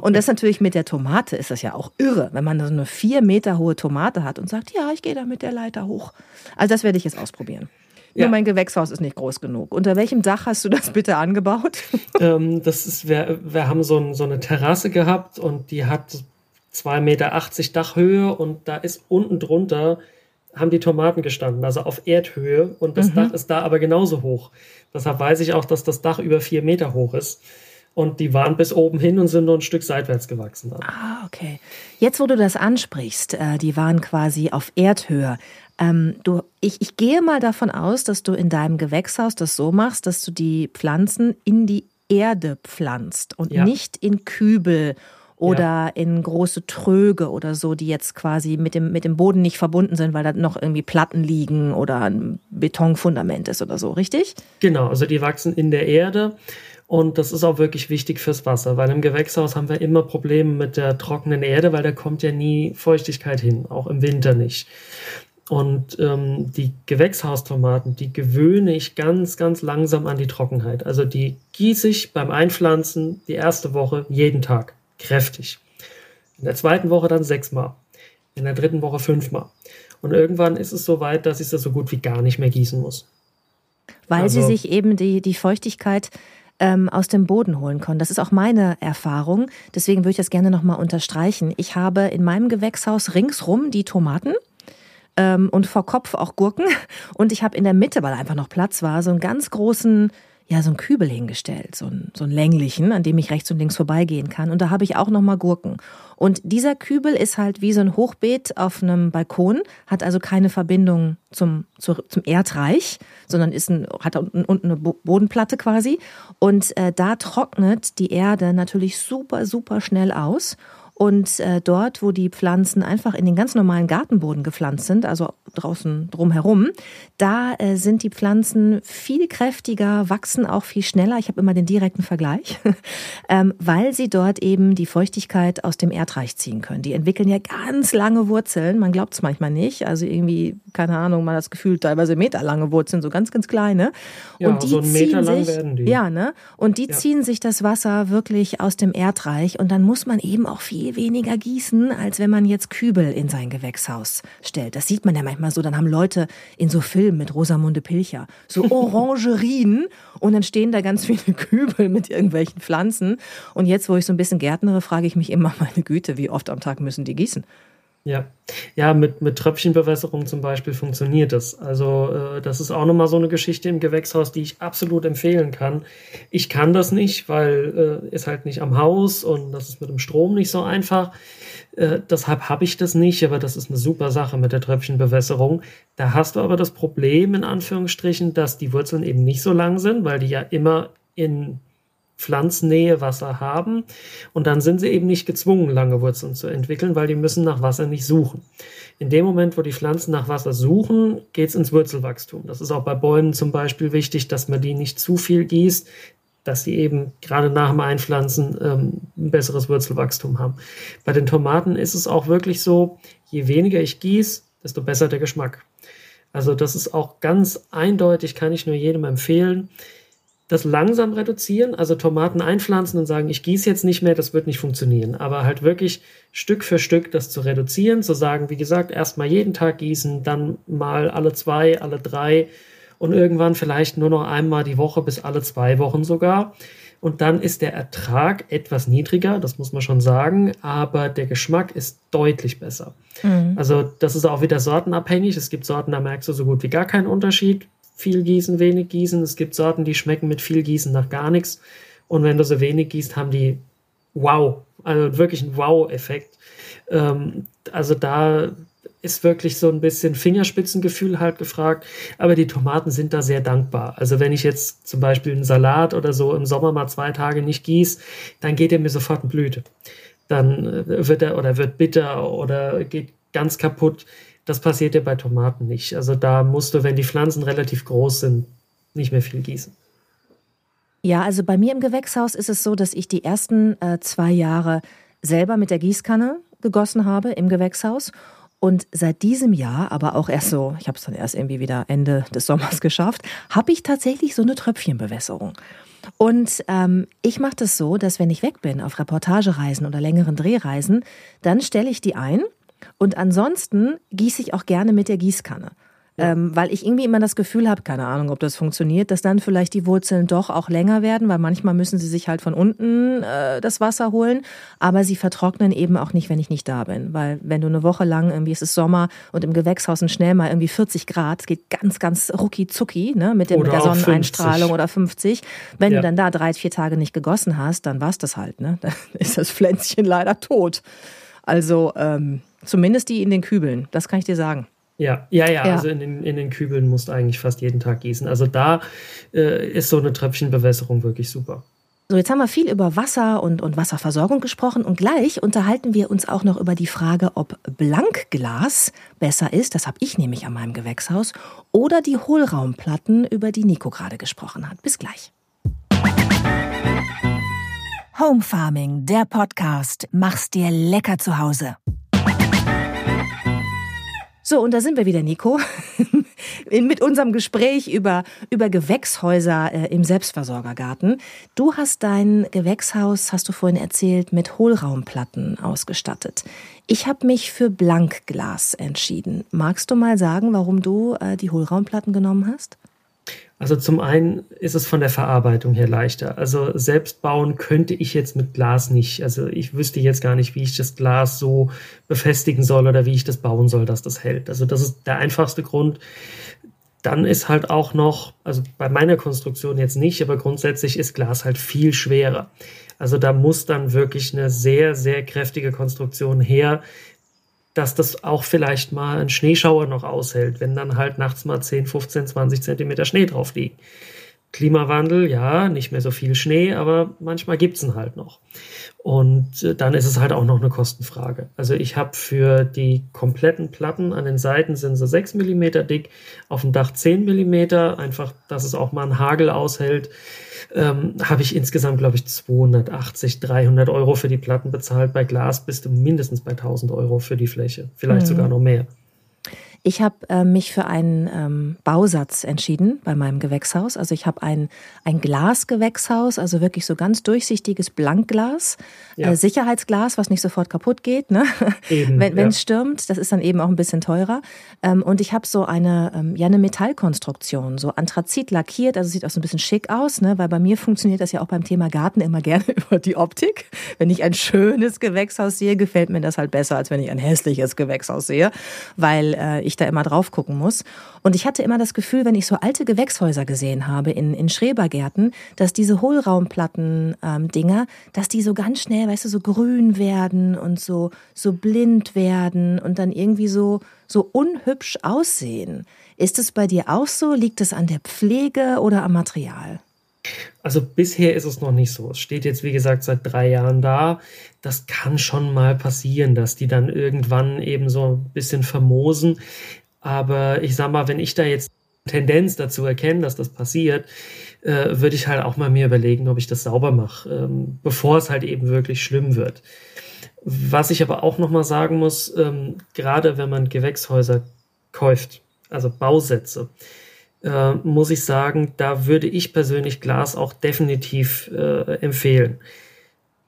Und das natürlich mit der Tomate ist das ja auch irre, wenn man so eine vier Meter hohe Tomate hat und sagt, ja, ich gehe da mit der Leiter hoch. Also das werde ich jetzt ausprobieren. Ja. Nur mein Gewächshaus ist nicht groß genug. Unter welchem Dach hast du das bitte angebaut? [LAUGHS] Ähm, das ist, wir, wir haben so, ein, so eine Terrasse gehabt und die hat 2,80 Meter Dachhöhe und da ist unten drunter haben die Tomaten gestanden, also auf Erdhöhe und das mhm. Dach ist da aber genauso hoch. Deshalb weiß ich auch, dass das Dach über vier Meter hoch ist. Und die waren bis oben hin und sind nur ein Stück seitwärts gewachsen. Dann. Ah, okay. Jetzt, wo du das ansprichst, äh, die waren quasi auf Erdhöhe. Ähm, du, ich, ich gehe mal davon aus, dass du in deinem Gewächshaus das so machst, dass du die Pflanzen in die Erde pflanzt und ja. nicht in Kübel oder ja. in große Tröge oder so, die jetzt quasi mit dem, mit dem Boden nicht verbunden sind, weil da noch irgendwie Platten liegen oder ein Betonfundament ist oder so, richtig? Genau, also die wachsen in der Erde und das ist auch wirklich wichtig fürs Wasser, weil im Gewächshaus haben wir immer Probleme mit der trockenen Erde, weil da kommt ja nie Feuchtigkeit hin, auch im Winter nicht. Und ähm, die Gewächshaustomaten, die gewöhne ich ganz, ganz langsam an die Trockenheit. Also die gieße ich beim Einpflanzen die erste Woche jeden Tag kräftig. In der zweiten Woche dann sechsmal. In der dritten Woche fünfmal. Und irgendwann ist es so weit, dass ich das so gut wie gar nicht mehr gießen muss. Weil also, sie sich eben die, die Feuchtigkeit ähm, aus dem Boden holen können. Das ist auch meine Erfahrung. Deswegen würde ich das gerne nochmal unterstreichen. Ich habe in meinem Gewächshaus ringsrum die Tomaten ähm, und vor Kopf auch Gurken. [LAUGHS] Und ich habe in der Mitte, weil einfach noch Platz war, so einen ganz großen ja so einen Kübel hingestellt, so einen, so einen länglichen, an dem ich rechts und links vorbeigehen kann. Und da habe ich auch noch mal Gurken. Und dieser Kübel ist halt wie so ein Hochbeet auf einem Balkon, hat also keine Verbindung zum, zu, zum Erdreich, sondern ist ein, hat unten, unten eine Bodenplatte quasi. Und äh, da trocknet die Erde natürlich super, super schnell aus. Und äh, dort, wo die Pflanzen einfach in den ganz normalen Gartenboden gepflanzt sind, also draußen drumherum, da äh, sind die Pflanzen viel kräftiger, wachsen auch viel schneller. Ich habe immer den direkten Vergleich, [LAUGHS] ähm, weil sie dort eben die Feuchtigkeit aus dem Erdreich ziehen können. Die entwickeln ja ganz lange Wurzeln. Man glaubt es manchmal nicht. Also irgendwie, keine Ahnung, man hat das Gefühl, teilweise meterlange Wurzeln, so ganz, ganz kleine. Ja, und die so einen Meter ziehen lang sich, werden die. Ja, ne? Und die ja. ziehen sich das Wasser wirklich aus dem Erdreich und dann muss man eben auch viel viel weniger gießen, als wenn man jetzt Kübel in sein Gewächshaus stellt. Das sieht man ja manchmal so. Dann haben Leute in so Filmen mit Rosamunde Pilcher so [LAUGHS] Orangerien und dann stehen da ganz viele Kübel mit irgendwelchen Pflanzen. Und jetzt, wo ich so ein bisschen gärtnere, frage ich mich immer, [LAUGHS] meine Güte, wie oft am Tag müssen die gießen? Ja, ja, mit, mit Tröpfchenbewässerung zum Beispiel funktioniert das. Also äh, das ist auch nochmal so eine Geschichte im Gewächshaus, die ich absolut empfehlen kann. Ich kann das nicht, weil äh, ist halt nicht am Haus und das ist mit dem Strom nicht so einfach. Äh, deshalb habe ich das nicht, aber das ist eine super Sache mit der Tröpfchenbewässerung. Da hast du aber das Problem in Anführungsstrichen, dass die Wurzeln eben nicht so lang sind, weil die ja immer in Pflanzennähe Wasser haben und dann sind sie eben nicht gezwungen, lange Wurzeln zu entwickeln, weil die müssen nach Wasser nicht suchen. In dem Moment, wo die Pflanzen nach Wasser suchen, geht es ins Wurzelwachstum. Das ist auch bei Bäumen zum Beispiel wichtig, dass man die nicht zu viel gießt, dass sie eben gerade nach dem Einpflanzen ähm, ein besseres Wurzelwachstum haben. Bei den Tomaten ist es auch wirklich so, je weniger ich gieße, desto besser der Geschmack. Also das ist auch ganz eindeutig, kann ich nur jedem empfehlen das langsam reduzieren, also Tomaten einpflanzen und sagen, ich gieße jetzt nicht mehr, das wird nicht funktionieren. Aber halt wirklich Stück für Stück das zu reduzieren, zu sagen, wie gesagt, erstmal jeden Tag gießen, dann mal alle zwei, alle drei und irgendwann vielleicht nur noch einmal die Woche bis alle zwei Wochen sogar. Und dann ist der Ertrag etwas niedriger, das muss man schon sagen, aber der Geschmack ist deutlich besser. Mhm. Also das ist auch wieder sortenabhängig. Es gibt Sorten, da merkst du so gut wie gar keinen Unterschied viel gießen, wenig gießen. Es gibt Sorten, die schmecken mit viel Gießen nach gar nichts. Und wenn du so wenig gießt, haben die wow, also wirklich ein Wow-Effekt. Ähm, also da ist wirklich so ein bisschen Fingerspitzengefühl halt gefragt. Aber die Tomaten sind da sehr dankbar. Also wenn ich jetzt zum Beispiel einen Salat oder so im Sommer mal zwei Tage nicht gieße, dann geht er mir sofort in Blüte. Dann äh, wird er oder wird bitter oder geht ganz kaputt. Das passiert ja bei Tomaten nicht. Also da musst du, wenn die Pflanzen relativ groß sind, nicht mehr viel gießen. Ja, also bei mir im Gewächshaus ist es so, dass ich die ersten äh, zwei Jahre selber mit der Gießkanne gegossen habe im Gewächshaus. Und seit diesem Jahr, aber auch erst so, ich habe es dann erst irgendwie wieder Ende des Sommers [LAUGHS] geschafft, habe ich tatsächlich so eine Tröpfchenbewässerung. Und ähm, ich mache das so, dass wenn ich weg bin auf Reportagereisen oder längeren Drehreisen, dann stelle ich die ein und ansonsten gieße ich auch gerne mit der Gießkanne. Ja. Ähm, weil ich irgendwie immer das Gefühl habe, keine Ahnung, ob das funktioniert, dass dann vielleicht die Wurzeln doch auch länger werden, weil manchmal müssen sie sich halt von unten äh, das Wasser holen, aber sie vertrocknen eben auch nicht, wenn ich nicht da bin. Weil wenn du eine Woche lang, irgendwie ist es Sommer und im Gewächshaus sind schnell mal irgendwie 40 Grad, es geht ganz, ganz rucki zucki, ne, mit, dem, mit der Sonneneinstrahlung 50. oder 50. Wenn ja. du dann da drei, vier Tage nicht gegossen hast, dann war's das halt, ne? [LAUGHS] Dann ist das Pflänzchen leider tot. Also, ähm, Zumindest die in den Kübeln, das kann ich dir sagen. Ja, ja, ja, ja. also in den, in den Kübeln musst du eigentlich fast jeden Tag gießen. Also da äh, ist so eine Tröpfchenbewässerung wirklich super. So, jetzt haben wir viel über Wasser und, und Wasserversorgung gesprochen und gleich unterhalten wir uns auch noch über die Frage, ob Blankglas besser ist, das habe ich nämlich an meinem Gewächshaus, oder die Hohlraumplatten, über die Nico gerade gesprochen hat. Bis gleich. Home Farming, der Podcast. Mach's dir lecker zu Hause. So, und da sind wir wieder, Nico, [LAUGHS] mit unserem Gespräch über, über Gewächshäuser äh, im Selbstversorgergarten. Du hast dein Gewächshaus, hast du vorhin erzählt, mit Hohlraumplatten ausgestattet. Ich habe mich für Blankglas entschieden. Magst du mal sagen, warum du äh, die Hohlraumplatten genommen hast? Also zum einen ist es von der Verarbeitung her leichter. Also selbst bauen könnte ich jetzt mit Glas nicht. Also ich wüsste jetzt gar nicht, wie ich das Glas so befestigen soll oder wie ich das bauen soll, dass das hält. Also das ist der einfachste Grund. Dann ist halt auch noch, also bei meiner Konstruktion jetzt nicht, aber grundsätzlich ist Glas halt viel schwerer. Also da muss dann wirklich eine sehr, sehr kräftige Konstruktion her, dass das auch vielleicht mal ein Schneeschauer noch aushält, wenn dann halt nachts mal 10, 15, 20 Zentimeter Schnee drauf liegt. Klimawandel, ja, nicht mehr so viel Schnee, aber manchmal gibt's ihn halt noch. Und äh, dann ist es halt auch noch eine Kostenfrage. Also ich habe für die kompletten Platten an den Seiten sind sie 6 mm dick, auf dem Dach 10 mm, einfach, dass es auch mal einen Hagel aushält ähm, habe ich insgesamt, glaube ich, 280, 300 Euro für die Platten bezahlt. Bei Glas bist du mindestens bei 1000 Euro für die Fläche, vielleicht mhm. sogar noch mehr. Ich habe äh, mich für einen ähm, Bausatz entschieden bei meinem Gewächshaus. Also ich habe ein, ein Glasgewächshaus, also wirklich so ganz durchsichtiges Blankglas, ja. äh, Sicherheitsglas, was nicht sofort kaputt geht, ne? Eben, [LAUGHS] wenn es ja. stürmt. Das ist dann eben auch ein bisschen teurer. Ähm, und ich habe so eine, ähm, ja, eine Metallkonstruktion, so Anthrazit lackiert, also sieht auch so ein bisschen schick aus, ne? weil bei mir funktioniert das ja auch beim Thema Garten immer [LAUGHS] gerne über die Optik. Wenn ich ein schönes Gewächshaus sehe, gefällt mir das halt besser, als wenn ich ein hässliches Gewächshaus sehe, weil äh, ich ich da immer drauf gucken muss. Und ich hatte immer das Gefühl, wenn ich so alte Gewächshäuser gesehen habe in, in Schrebergärten, dass diese Hohlraumplatten-Dinger, ähm, dass die so ganz schnell, weißt du, so grün werden und so, so blind werden und dann irgendwie so, so unhübsch aussehen. Ist es bei dir auch so? Liegt es an der Pflege oder am Material? Also bisher ist es noch nicht so. Es steht jetzt, wie gesagt, seit drei Jahren da. Das kann schon mal passieren, dass die dann irgendwann eben so ein bisschen vermoosen. Aber ich sag mal, wenn ich da jetzt Tendenz dazu erkenne, dass das passiert, äh, würde ich halt auch mal mir überlegen, ob ich das sauber mache, ähm, bevor es halt eben wirklich schlimm wird. Was ich aber auch noch mal sagen muss, ähm, gerade wenn man Gewächshäuser kauft, also Bausätze, äh, muss ich sagen, da würde ich persönlich Glas auch definitiv äh, empfehlen.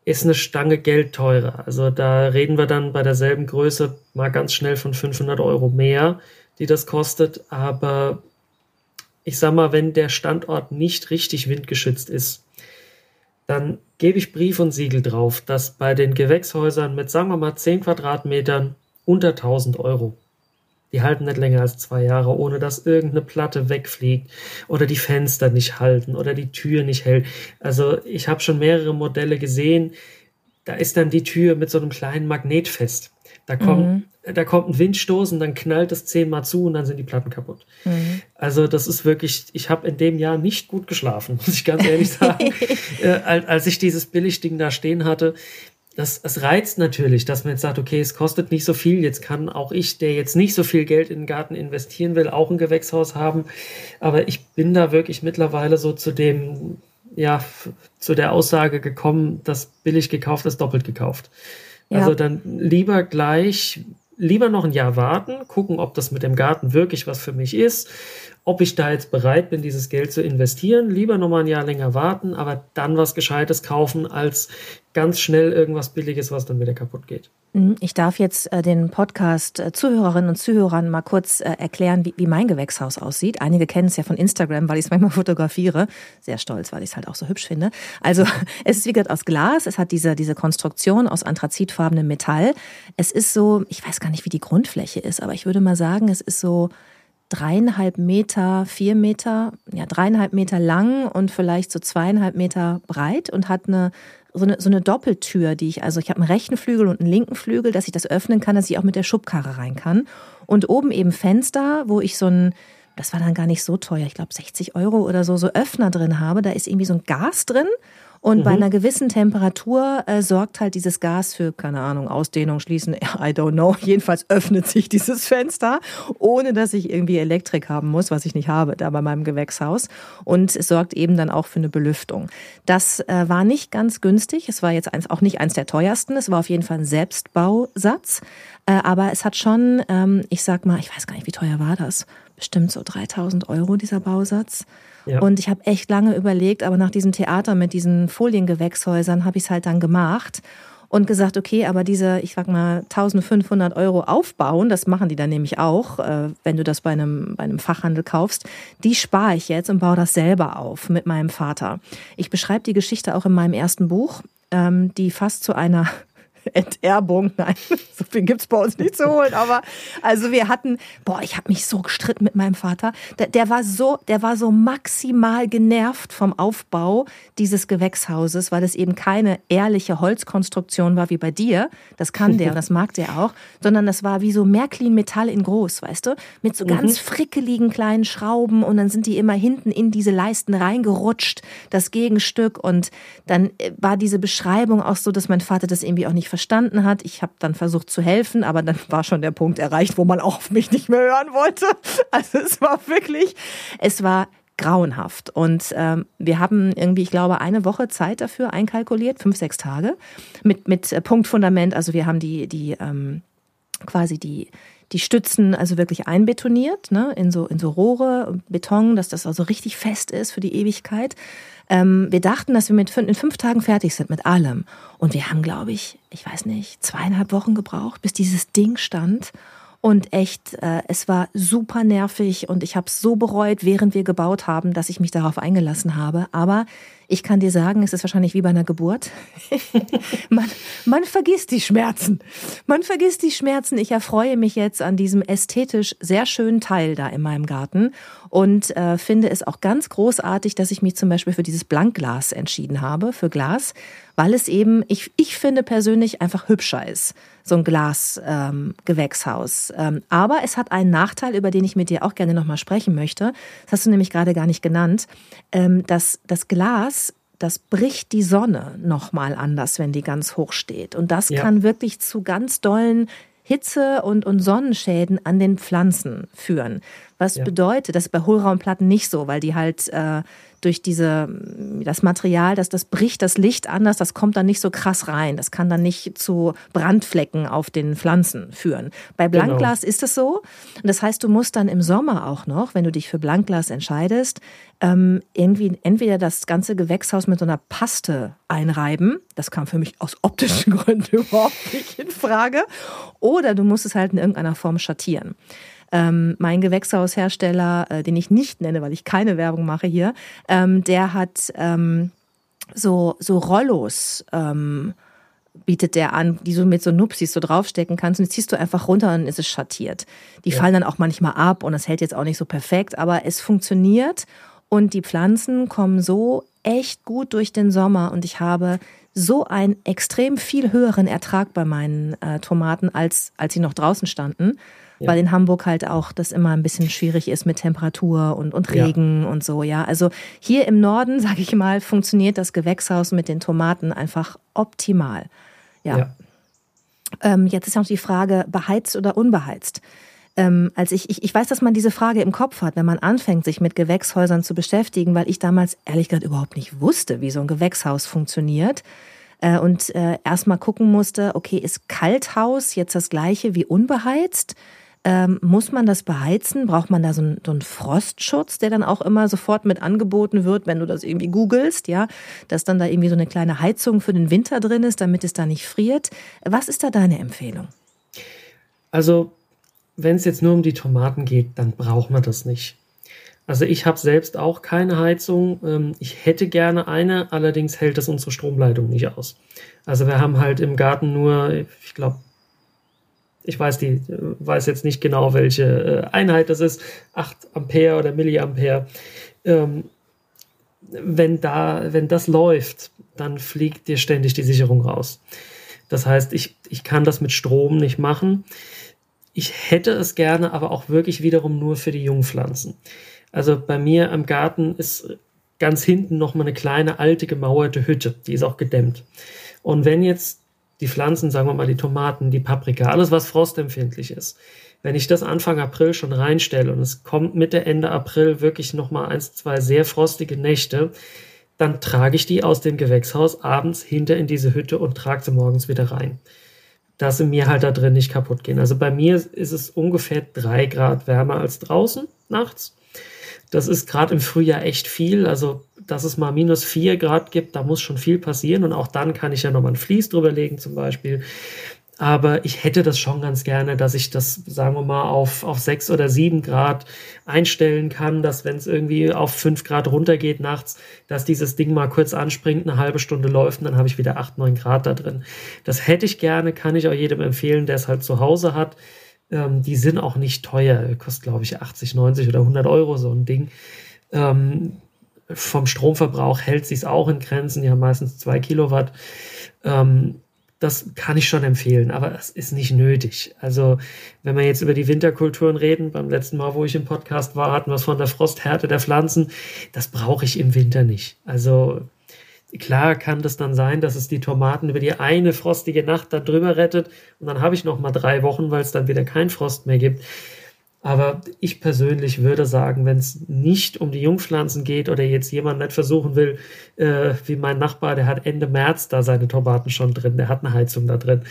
Ist eine Stange Geld teurer. Also da reden wir dann bei derselben Größe mal ganz schnell von 500 Euro mehr, die das kostet. Aber ich sag mal, wenn der Standort nicht richtig windgeschützt ist, dann gebe ich Brief und Siegel drauf, dass bei den Gewächshäusern mit, sagen wir mal, 10 Quadratmetern unter 1000 Euro die halten nicht länger als zwei Jahre, ohne dass irgendeine Platte wegfliegt oder die Fenster nicht halten oder die Tür nicht hält. Also ich habe schon mehrere Modelle gesehen, da ist dann die Tür mit so einem kleinen Magnet fest. Da kommt, mhm. da kommt ein Windstoß und dann knallt es zehnmal zu und dann sind die Platten kaputt. Mhm. Also das ist wirklich, ich habe in dem Jahr nicht gut geschlafen, [LAUGHS] muss ich ganz ehrlich [LAUGHS] sagen. äh, als ich dieses Billigding da stehen hatte, das, das reizt natürlich, dass man jetzt sagt, okay, es kostet nicht so viel, jetzt kann auch ich, der jetzt nicht so viel Geld in den Garten investieren will, auch ein Gewächshaus haben. Aber ich bin da wirklich mittlerweile so zu dem, ja, zu der Aussage gekommen, dass billig gekauft ist doppelt gekauft. Ja. Also dann lieber gleich, lieber noch ein Jahr warten, gucken, ob das mit dem Garten wirklich was für mich ist ob ich da jetzt bereit bin, dieses Geld zu investieren. Lieber nochmal ein Jahr länger warten, aber dann was Gescheites kaufen, als ganz schnell irgendwas Billiges, was dann wieder kaputt geht. Mhm. Ich darf jetzt äh, den Podcast-Zuhörerinnen äh, und Zuhörern mal kurz äh, erklären, wie, wie mein Gewächshaus aussieht. Einige kennen es ja von Instagram, weil ich es manchmal [LAUGHS] fotografiere. Sehr stolz, weil ich es halt auch so hübsch finde. Also [LAUGHS] es ist wie gesagt aus Glas, es hat diese, diese Konstruktion aus anthrazitfarbenem Metall. Es ist so, ich weiß gar nicht, wie die Grundfläche ist, aber ich würde mal sagen, es ist so dreieinhalb Meter, vier Meter, ja, dreieinhalb Meter lang und vielleicht so zweieinhalb Meter breit und hat eine so eine, so eine Doppeltür, die ich, also ich habe einen rechten Flügel und einen linken Flügel, dass ich das öffnen kann, dass ich auch mit der Schubkarre rein kann. Und oben eben Fenster, wo ich so ein, das war dann gar nicht so teuer, ich glaube 60 Euro oder so, so Öffner drin habe. Da ist irgendwie so ein Gas drin und mhm. bei einer gewissen Temperatur äh, sorgt halt dieses Gas für, keine Ahnung, Ausdehnung, Schließen, [LAUGHS] I don't know. [LAUGHS] Jedenfalls öffnet sich dieses Fenster, ohne dass ich irgendwie Elektrik haben muss, was ich nicht habe da bei meinem Gewächshaus. Und es sorgt eben dann auch für eine Belüftung. Das äh, war nicht ganz günstig. Es war jetzt eins, auch nicht eins der teuersten. Es war auf jeden Fall ein Selbstbausatz. Äh, aber es hat schon, ähm, ich sag mal, ich weiß gar nicht, wie teuer war das? Bestimmt so 3000 Euro dieser Bausatz. Und ich habe echt lange überlegt, aber nach diesem Theater mit diesen Foliengewächshäusern habe ich es halt dann gemacht und gesagt, okay, aber diese, ich sag mal, 1500 Euro aufbauen, das machen die dann nämlich auch, äh, wenn du das bei einem, bei einem Fachhandel kaufst, die spare ich jetzt und baue das selber auf mit meinem Vater. Ich beschreibe die Geschichte auch in meinem ersten Buch, ähm, die fast zu einer Enterbung. [LAUGHS] Nein, so viel gibt's bei uns nicht zu holen. Aber also wir hatten, boah, ich habe mich so gestritten mit meinem Vater. Der, der, war so, der war so maximal genervt vom Aufbau dieses Gewächshauses, weil es eben keine ehrliche Holzkonstruktion war wie bei dir. Das kann der [LAUGHS] und das mag der auch, sondern das war wie so Märklin Metall in groß, weißt du, mit so ganz mhm. frickeligen kleinen Schrauben und dann sind die immer hinten in diese Leisten reingerutscht, das Gegenstück und dann äh, war diese Beschreibung auch so, dass mein Vater das irgendwie auch nicht verstanden hat. Ich habe dann versucht zu helfen, aber dann war schon der Punkt erreicht, wo man auch auf mich nicht mehr hören wollte. [LAUGHS] Also es war wirklich, es war grauenhaft. Und ähm, wir haben irgendwie, ich glaube, eine Woche Zeit dafür einkalkuliert, fünf, sechs Tage, mit, mit äh, Punktfundament. Also wir haben die, die ähm, quasi die, die Stützen also wirklich einbetoniert, ne, in so, in so Rohre, Beton, dass das also richtig fest ist für die Ewigkeit. Ähm, wir dachten, dass wir mit fünf, in fünf Tagen fertig sind mit allem. Und wir haben, glaube ich, ich weiß nicht, zweieinhalb Wochen gebraucht, bis dieses Ding stand. Und echt, äh, es war super nervig und ich habe es so bereut, während wir gebaut haben, dass ich mich darauf eingelassen habe. Aber Ich kann dir sagen, es ist wahrscheinlich wie bei einer Geburt. [LAUGHS] man, man vergisst die Schmerzen. Man vergisst die Schmerzen. Ich erfreue mich jetzt an diesem ästhetisch sehr schönen Teil da in meinem Garten und äh, finde es auch ganz großartig, dass ich mich zum Beispiel für dieses Blankglas entschieden habe, für Glas, weil es eben, ich, ich finde persönlich einfach hübscher ist, so ein Glas-Gewächshaus. Ähm, ähm, aber es hat einen Nachteil, über den ich mit dir auch gerne nochmal sprechen möchte. Das hast du nämlich gerade gar nicht genannt. Ähm, dass das Glas das bricht die Sonne nochmal anders, wenn die ganz hoch steht. Und das ja. kann wirklich zu ganz dollen Hitze und, und Sonnenschäden an den Pflanzen führen. Was ja. bedeutet, das ist bei Hohlraumplatten nicht so, weil die halt äh, durch diese, das Material, das, das bricht das Licht anders, das kommt dann nicht so krass rein. Das kann dann nicht zu Brandflecken auf den Pflanzen führen. Bei genau. Blankglas genau. ist es so. Und das heißt, du musst dann im Sommer auch noch, wenn du dich für Blankglas entscheidest, ähm, irgendwie entweder das ganze Gewächshaus mit so einer Paste einreiben. Das kam für mich aus optischen Gründen [LAUGHS] überhaupt nicht in Frage. Oder du musst es halt in irgendeiner Form schattieren. Ähm, mein Gewächshaushersteller, äh, den ich nicht nenne, weil ich keine Werbung mache hier, ähm, der hat ähm, so, so Rollos. Ähm, bietet der an, die du mit so Nupsis so draufstecken kannst und die ziehst du einfach runter und dann ist es schattiert. Die ja. fallen dann auch manchmal ab und das hält jetzt auch nicht so perfekt, aber es funktioniert und die Pflanzen kommen so echt gut durch den Sommer und ich habe so einen extrem viel höheren Ertrag bei meinen äh, Tomaten, als, als sie noch draußen standen ja. weil in Hamburg halt auch das immer ein bisschen schwierig ist mit Temperatur und, und Regen ja. und so, ja. Also hier im Norden, [LAUGHS] sage ich mal, funktioniert das Gewächshaus mit den Tomaten einfach optimal. Ja. ja. Ähm, jetzt ist noch die Frage, beheizt oder unbeheizt? Ähm, als ich, ich, ich weiß, dass man diese Frage im Kopf hat, wenn man anfängt, sich mit Gewächshäusern zu beschäftigen, weil ich damals ehrlich gesagt überhaupt nicht wusste, wie so ein Gewächshaus funktioniert äh, und äh, erstmal gucken musste, okay, ist Kalthaus jetzt das gleiche wie unbeheizt? Ähm, muss man das beheizen? Braucht man da so einen, so einen, Frostschutz, der dann auch immer sofort mit angeboten wird, wenn du das irgendwie googelst, ja? Dass dann da irgendwie so eine kleine Heizung für den Winter drin ist, damit es da nicht friert. Was ist da deine Empfehlung? Also, wenn es jetzt nur um die Tomaten geht, dann braucht man das nicht. Also ich habe selbst auch keine Heizung. Ähm, ich hätte gerne eine, allerdings hält das unsere Stromleitung nicht aus. Also wir haben halt im Garten nur, ich glaube, ich weiß die, weiß jetzt nicht genau, welche äh, Einheit das ist, 8 Ampere oder Milliampere. Ähm, wenn da, wenn das läuft, dann fliegt dir ständig die Sicherung raus. Das heißt, ich, ich kann das mit Strom nicht machen. Ich hätte es gerne, aber auch wirklich wiederum nur für die Jungpflanzen. Also bei mir am Garten ist ganz hinten noch mal eine kleine alte gemauerte Hütte, die ist auch gedämmt. Und wenn jetzt die Pflanzen, sagen wir mal die Tomaten, die Paprika, alles was frostempfindlich ist. Wenn ich das Anfang April schon reinstelle und es kommt Mitte, Ende April wirklich nochmal eins, zwei sehr frostige Nächte, dann trage ich die aus dem Gewächshaus abends hinter in diese Hütte und trage sie morgens wieder rein. Dass sie mir halt da drin nicht kaputt gehen. Also bei mir ist es ungefähr drei Grad wärmer als draußen nachts. Das ist gerade im Frühjahr echt viel. Also, dass es mal minus vier Grad gibt, da muss schon viel passieren. Und auch dann kann ich ja nochmal ein Vlies drüber legen, zum Beispiel. Aber ich hätte das schon ganz gerne, dass ich das, sagen wir mal, auf, auf sechs oder sieben Grad einstellen kann, dass wenn es irgendwie auf fünf Grad runtergeht nachts, dass dieses Ding mal kurz anspringt, eine halbe Stunde läuft und dann habe ich wieder acht, neun Grad da drin. Das hätte ich gerne, kann ich auch jedem empfehlen, der es halt zu Hause hat. Ähm, die sind auch nicht teuer, kostet glaube ich 80, 90 oder 100 Euro so ein Ding. Ähm, vom Stromverbrauch hält sich auch in Grenzen, haben meistens zwei Kilowatt. Ähm, das kann ich schon empfehlen, aber es ist nicht nötig. Also, wenn wir jetzt über die Winterkulturen reden, beim letzten Mal, wo ich im Podcast war, hatten wir es von der Frosthärte der Pflanzen. Das brauche ich im Winter nicht. Also, Klar kann das dann sein, dass es die Tomaten über die eine frostige Nacht da drüber rettet und dann habe ich noch mal drei Wochen, weil es dann wieder kein Frost mehr gibt. Aber ich persönlich würde sagen, wenn es nicht um die Jungpflanzen geht oder jetzt jemand nicht versuchen will, äh, wie mein Nachbar, der hat Ende März da seine Tomaten schon drin, der hat eine Heizung da drin,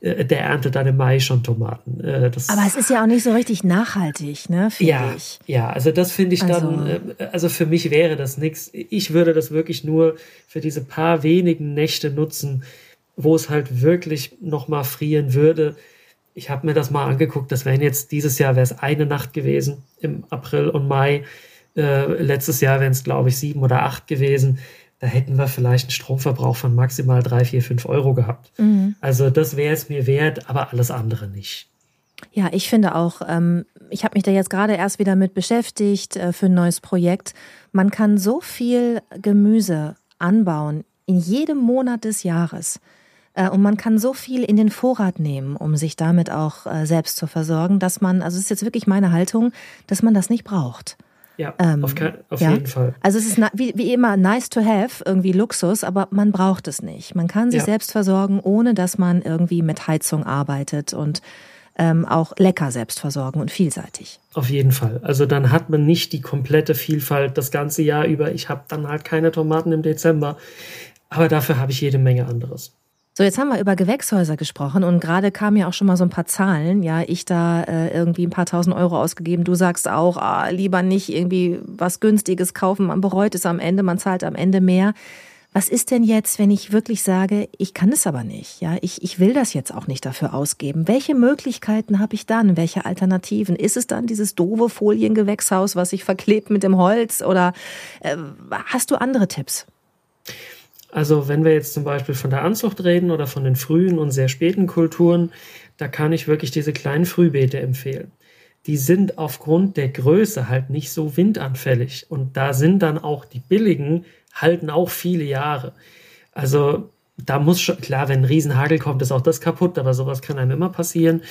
äh, der erntet dann im Mai schon Tomaten. Äh, Aber es ist ja auch nicht so richtig nachhaltig, ne? Ja, ich. ja, also das finde ich also. dann, äh, also für mich wäre das nichts. Ich würde das wirklich nur für diese paar wenigen Nächte nutzen, wo es halt wirklich nochmal frieren würde ich habe mir das mal angeguckt, das wären jetzt dieses Jahr wäre es eine Nacht gewesen im April und Mai. Äh, letztes Jahr wären es, glaube ich, sieben oder acht gewesen. da hätten wir vielleicht einen Stromverbrauch von maximal drei, vier, fünf Euro gehabt. Mhm. Also das wäre es mir wert, aber alles andere nicht. Ja, ich finde auch, ähm, ich habe mich da jetzt gerade erst wieder mit beschäftigt äh, für ein neues Projekt. Man kann so viel Gemüse anbauen in jedem Monat des Jahres. Äh, und man kann so viel in den Vorrat nehmen, um sich damit auch äh, selbst zu versorgen, dass man, also es ist jetzt wirklich meine Haltung, dass man das nicht braucht. Ja, ähm, auf, kein, auf ja? jeden Fall. Also es ist wie, wie, immer nice to have, irgendwie Luxus, aber man braucht es nicht. Man kann sich ja. selbst versorgen, ohne dass man irgendwie mit Heizung arbeitet und ähm, auch lecker selbst versorgen und vielseitig. Auf jeden Fall. Also dann hat man nicht die komplette Vielfalt das ganze Jahr über. Ich habe dann halt keine Tomaten im Dezember, aber dafür habe ich jede Menge anderes. So, jetzt haben wir über Gewächshäuser gesprochen und gerade kamen ja auch schon mal so ein paar Zahlen. Ja, ich da äh, irgendwie ein paar tausend Euro ausgegeben. Du sagst auch, ah, lieber nicht irgendwie was Günstiges kaufen. Man bereut es am Ende, man zahlt am Ende mehr. Was ist denn jetzt, wenn ich wirklich sage, ich kann es aber nicht? Ja, ich, ich will das jetzt auch nicht dafür ausgeben. Welche Möglichkeiten habe ich dann? Welche Alternativen? Ist es dann dieses doofe Foliengewächshaus, was sich verklebt mit dem Holz? Oder äh, hast du andere Tipps? Also wenn wir jetzt zum Beispiel von der Anzucht reden oder von den frühen und sehr späten Kulturen, da kann ich wirklich diese kleinen Frühbeete empfehlen. Die sind aufgrund der Größe halt nicht so windanfällig. Und da sind dann auch die billigen, halten auch viele Jahre. Also da muss schon, klar, wenn ein Riesenhagel kommt, ist auch das kaputt, aber sowas kann einem immer passieren.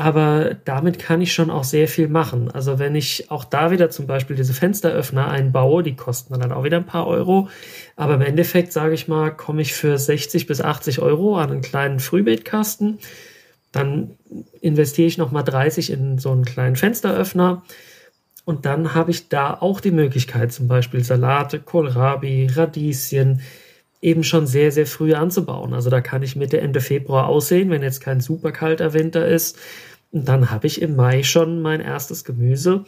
Aber damit kann ich schon auch sehr viel machen. Also wenn ich auch da wieder zum Beispiel diese Fensteröffner einbaue, die kosten dann auch wieder ein paar Euro. Aber im Endeffekt, sage ich mal, komme ich für 60 bis 80 Euro an einen kleinen Frühbeetkasten. Dann investiere ich nochmal 30 in so einen kleinen Fensteröffner. Und dann habe ich da auch die Möglichkeit, zum Beispiel Salate, Kohlrabi, Radieschen, eben schon sehr, sehr früh anzubauen. Also da kann ich Mitte, Ende Februar aussehen, wenn jetzt kein super kalter Winter ist. Dann habe ich im Mai schon mein erstes Gemüse.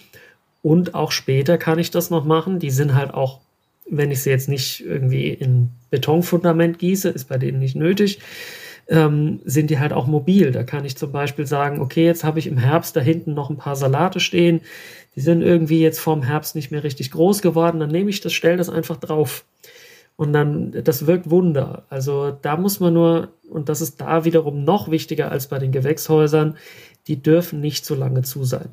Und auch später kann ich das noch machen. Die sind halt auch, wenn ich sie jetzt nicht irgendwie in Betonfundament gieße, ist bei denen nicht nötig, ähm, sind die halt auch mobil. Da kann ich zum Beispiel sagen, okay, jetzt habe ich im Herbst da hinten noch ein paar Salate stehen. Die sind irgendwie jetzt vorm Herbst nicht mehr richtig groß geworden. Dann nehme ich das, stelle das einfach drauf. Und dann, das wirkt Wunder. Also da muss man nur, und das ist da wiederum noch wichtiger als bei den Gewächshäusern, die dürfen nicht so lange zu sein.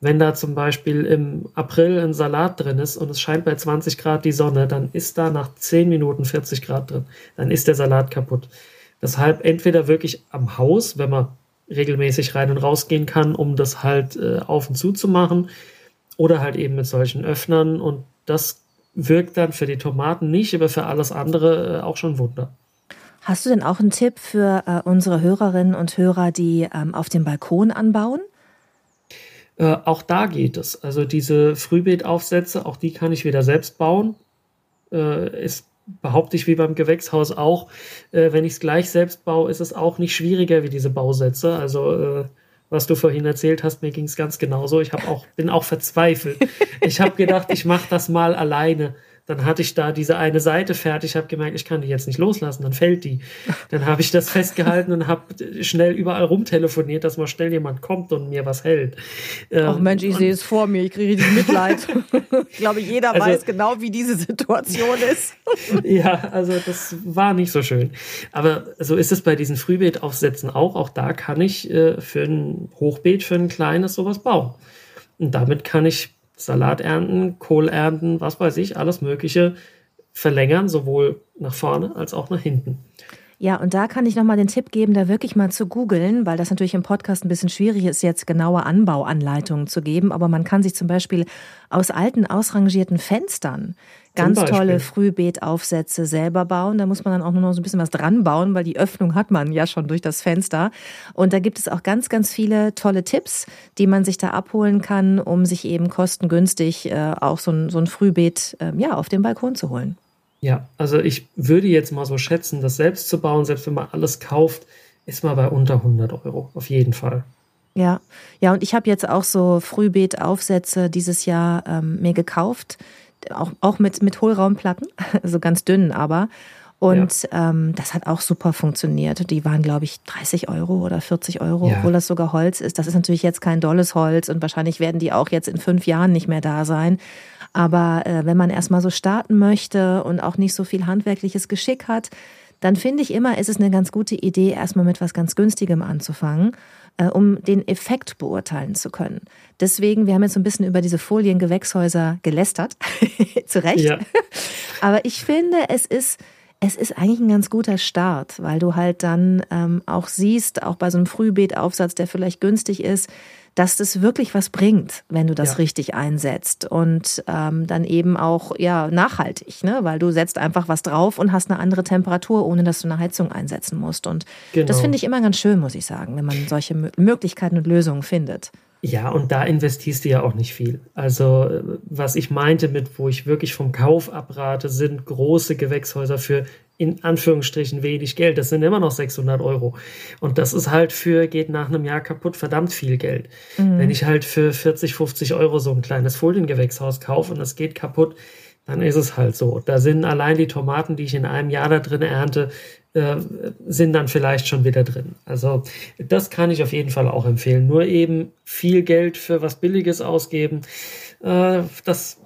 Wenn da zum Beispiel im April ein Salat drin ist und es scheint bei 20 Grad die Sonne, dann ist da nach 10 Minuten 40 Grad drin. Dann ist der Salat kaputt. Deshalb entweder wirklich am Haus, wenn man regelmäßig rein und rausgehen kann, um das halt äh, auf und zu zu machen, oder halt eben mit solchen Öffnern und das wirkt dann für die Tomaten nicht, aber für alles andere äh, auch schon Wunder. Hast du denn auch einen Tipp für äh, unsere Hörerinnen und Hörer, die ähm, auf dem Balkon anbauen? Äh, auch da geht es. Also diese Frühbeetaufsätze, auch die kann ich wieder selbst bauen. Äh, ist behaupte ich wie beim Gewächshaus auch, äh, wenn ich es gleich selbst baue, ist es auch nicht schwieriger wie diese Bausätze. Also äh, was du vorhin erzählt hast, mir ging es ganz genauso. Ich habe auch, bin auch verzweifelt. Ich habe gedacht, ich mache das mal alleine. Dann hatte ich da diese eine Seite fertig, habe gemerkt, ich kann die jetzt nicht loslassen, dann fällt die. Dann habe ich das [LAUGHS] festgehalten und habe schnell überall rumtelefoniert, dass mal schnell jemand kommt und mir was hält. Ach ähm, Mensch, ich sehe es vor mir, ich kriege richtig Mitleid. [LAUGHS] ich glaube, jeder also, weiß genau, wie diese Situation ist. [LAUGHS] ja, also das war nicht so schön. Aber so ist es bei diesen Frühbeetaufsätzen auch. Auch da kann ich äh, für ein Hochbeet, für ein kleines sowas bauen. Und damit kann ich Salat ernten, Kohl ernten, was weiß ich, alles Mögliche verlängern, sowohl nach vorne als auch nach hinten. Ja, und da kann ich nochmal den Tipp geben, da wirklich mal zu googeln, weil das natürlich im Podcast ein bisschen schwierig ist, jetzt genaue Anbauanleitungen zu geben. Aber man kann sich zum Beispiel aus alten, ausrangierten Fenstern ganz tolle Frühbeetaufsätze selber bauen. Da muss man dann auch nur noch so ein bisschen was dran bauen, weil die Öffnung hat man ja schon durch das Fenster. Und da gibt es auch ganz, ganz viele tolle Tipps, die man sich da abholen kann, um sich eben kostengünstig äh, auch so ein, so ein Frühbeet äh, ja, auf den Balkon zu holen. Ja, also ich würde jetzt mal so schätzen, das selbst zu bauen, selbst wenn man alles kauft, ist mal bei unter 100 Euro, auf jeden Fall. Ja, ja, und ich habe jetzt auch so Frühbeetaufsätze dieses Jahr ähm, mir gekauft, auch, auch mit, mit Hohlraumplatten, [LAUGHS] so ganz dünn aber. Und ja. ähm, das hat auch super funktioniert. Die waren, glaube ich, 30 Euro oder 40 Euro, ja. obwohl das sogar Holz ist. Das ist natürlich jetzt kein dolles Holz und wahrscheinlich werden die auch jetzt in fünf Jahren nicht mehr da sein. Aber äh, wenn man erstmal so starten möchte und auch nicht so viel handwerkliches Geschick hat, dann finde ich immer, ist es eine ganz gute Idee, erstmal mit was ganz Günstigem anzufangen, äh, um den Effekt beurteilen zu können. Deswegen, wir haben jetzt so ein bisschen über diese Foliengewächshäuser gelästert, [LAUGHS] zu Recht. Ja. Aber ich finde, es ist es ist eigentlich ein ganz guter Start, weil du halt dann ähm, auch siehst, auch bei so einem Frühbeetaufsatz, der vielleicht günstig ist, dass das wirklich was bringt, wenn du das ja. richtig einsetzt und ähm, dann eben auch ja nachhaltig, ne? weil du setzt einfach was drauf und hast eine andere Temperatur, ohne dass du eine Heizung einsetzen musst. Und genau. das finde ich immer ganz schön, muss ich sagen, wenn man solche Möglichkeiten und Lösungen findet. Ja, und da investierst du ja auch nicht viel. Also, was ich meinte mit, wo ich wirklich vom Kauf abrate, sind große Gewächshäuser für in Anführungsstrichen wenig Geld. Das sind immer noch 600 Euro. Und das ist halt für, geht nach einem Jahr kaputt, verdammt viel Geld. Mhm. Wenn ich halt für 40, 50 Euro so ein kleines Foliengewächshaus kaufe und das geht kaputt, dann ist es halt so. Da sind allein die Tomaten, die ich in einem Jahr da drin ernte, äh, sind dann vielleicht schon wieder drin. Also das kann ich auf jeden Fall auch empfehlen. Nur eben viel Geld für was Billiges ausgeben. Äh, das,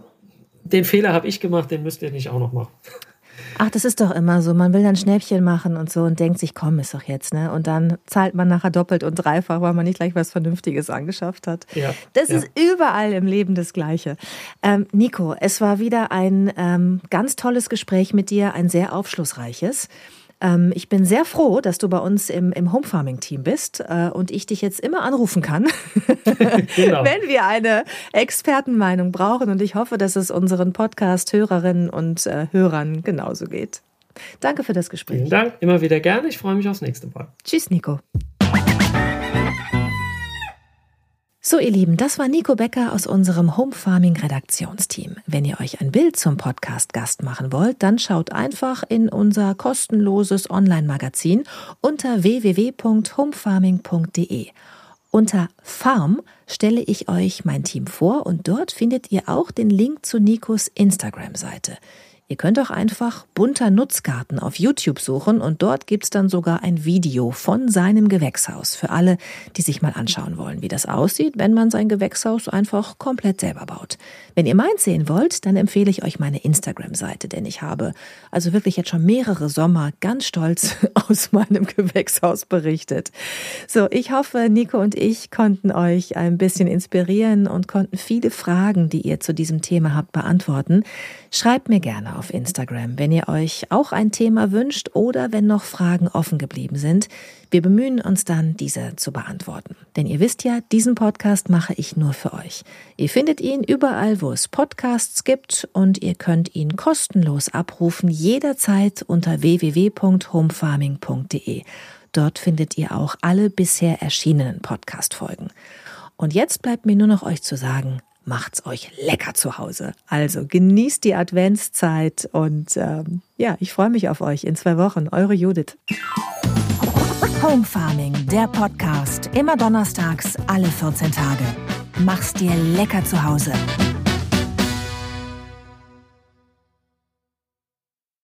den Fehler habe ich gemacht, den müsst ihr nicht auch noch machen. Ach, das ist doch immer so. Man will dann Schnäppchen machen und so und denkt sich, komm, ist doch jetzt, ne? Und dann zahlt man nachher doppelt und dreifach, weil man nicht gleich was Vernünftiges angeschafft hat. Ja, das ja. ist überall im Leben das Gleiche. Ähm, Nico, es war wieder ein ähm, ganz tolles Gespräch mit dir, ein sehr aufschlussreiches. Ähm, ich bin sehr froh, dass du bei uns im, im Home Farming Team bist äh, und ich dich jetzt immer anrufen kann, [LAUGHS] genau. [LAUGHS] wenn wir eine Expertenmeinung brauchen. Und ich hoffe, dass es unseren Podcast-Hörerinnen und äh, Hörern genauso geht. Danke für das Gespräch. Vielen Dank, immer wieder gerne. Ich freue mich aufs nächste Mal. Tschüss, Nico. So, ihr Lieben, das war Nico Becker aus unserem Home Farming Redaktionsteam. Wenn ihr euch ein Bild zum Podcast Gast machen wollt, dann schaut einfach in unser kostenloses Online-Magazin unter www.homefarming.de. Unter Farm stelle ich euch mein Team vor und dort findet ihr auch den Link zu Nikos Instagram-Seite. Ihr könnt auch einfach bunter Nutzgarten auf YouTube suchen und dort gibt's dann sogar ein Video von seinem Gewächshaus für alle, die sich mal anschauen wollen, wie das aussieht, wenn man sein Gewächshaus einfach komplett selber baut. Wenn ihr meins sehen wollt, dann empfehle ich euch meine Instagram-Seite, denn ich habe also wirklich jetzt schon mehrere Sommer ganz stolz [LAUGHS] aus meinem Gewächshaus berichtet. So, ich hoffe, Nico und ich konnten euch ein bisschen inspirieren und konnten viele Fragen, die ihr zu diesem Thema habt, beantworten. Schreibt mir gerne auf Instagram, wenn ihr euch auch ein Thema wünscht oder wenn noch Fragen offen geblieben sind. Wir bemühen uns dann, diese zu beantworten. Denn ihr wisst ja, diesen Podcast mache ich nur für euch. Ihr findet ihn überall, wo es Podcasts gibt und ihr könnt ihn kostenlos abrufen, jederzeit unter www.homefarming.de. Dort findet ihr auch alle bisher erschienenen Podcast-Folgen. Und jetzt bleibt mir nur noch euch zu sagen, macht's euch lecker zu Hause. Also genießt die Adventszeit und ähm, ja, ich freue mich auf euch in zwei Wochen. Eure Judith. Home Farming, der Podcast, immer donnerstags, alle 14 Tage. Mach's dir lecker zu Hause.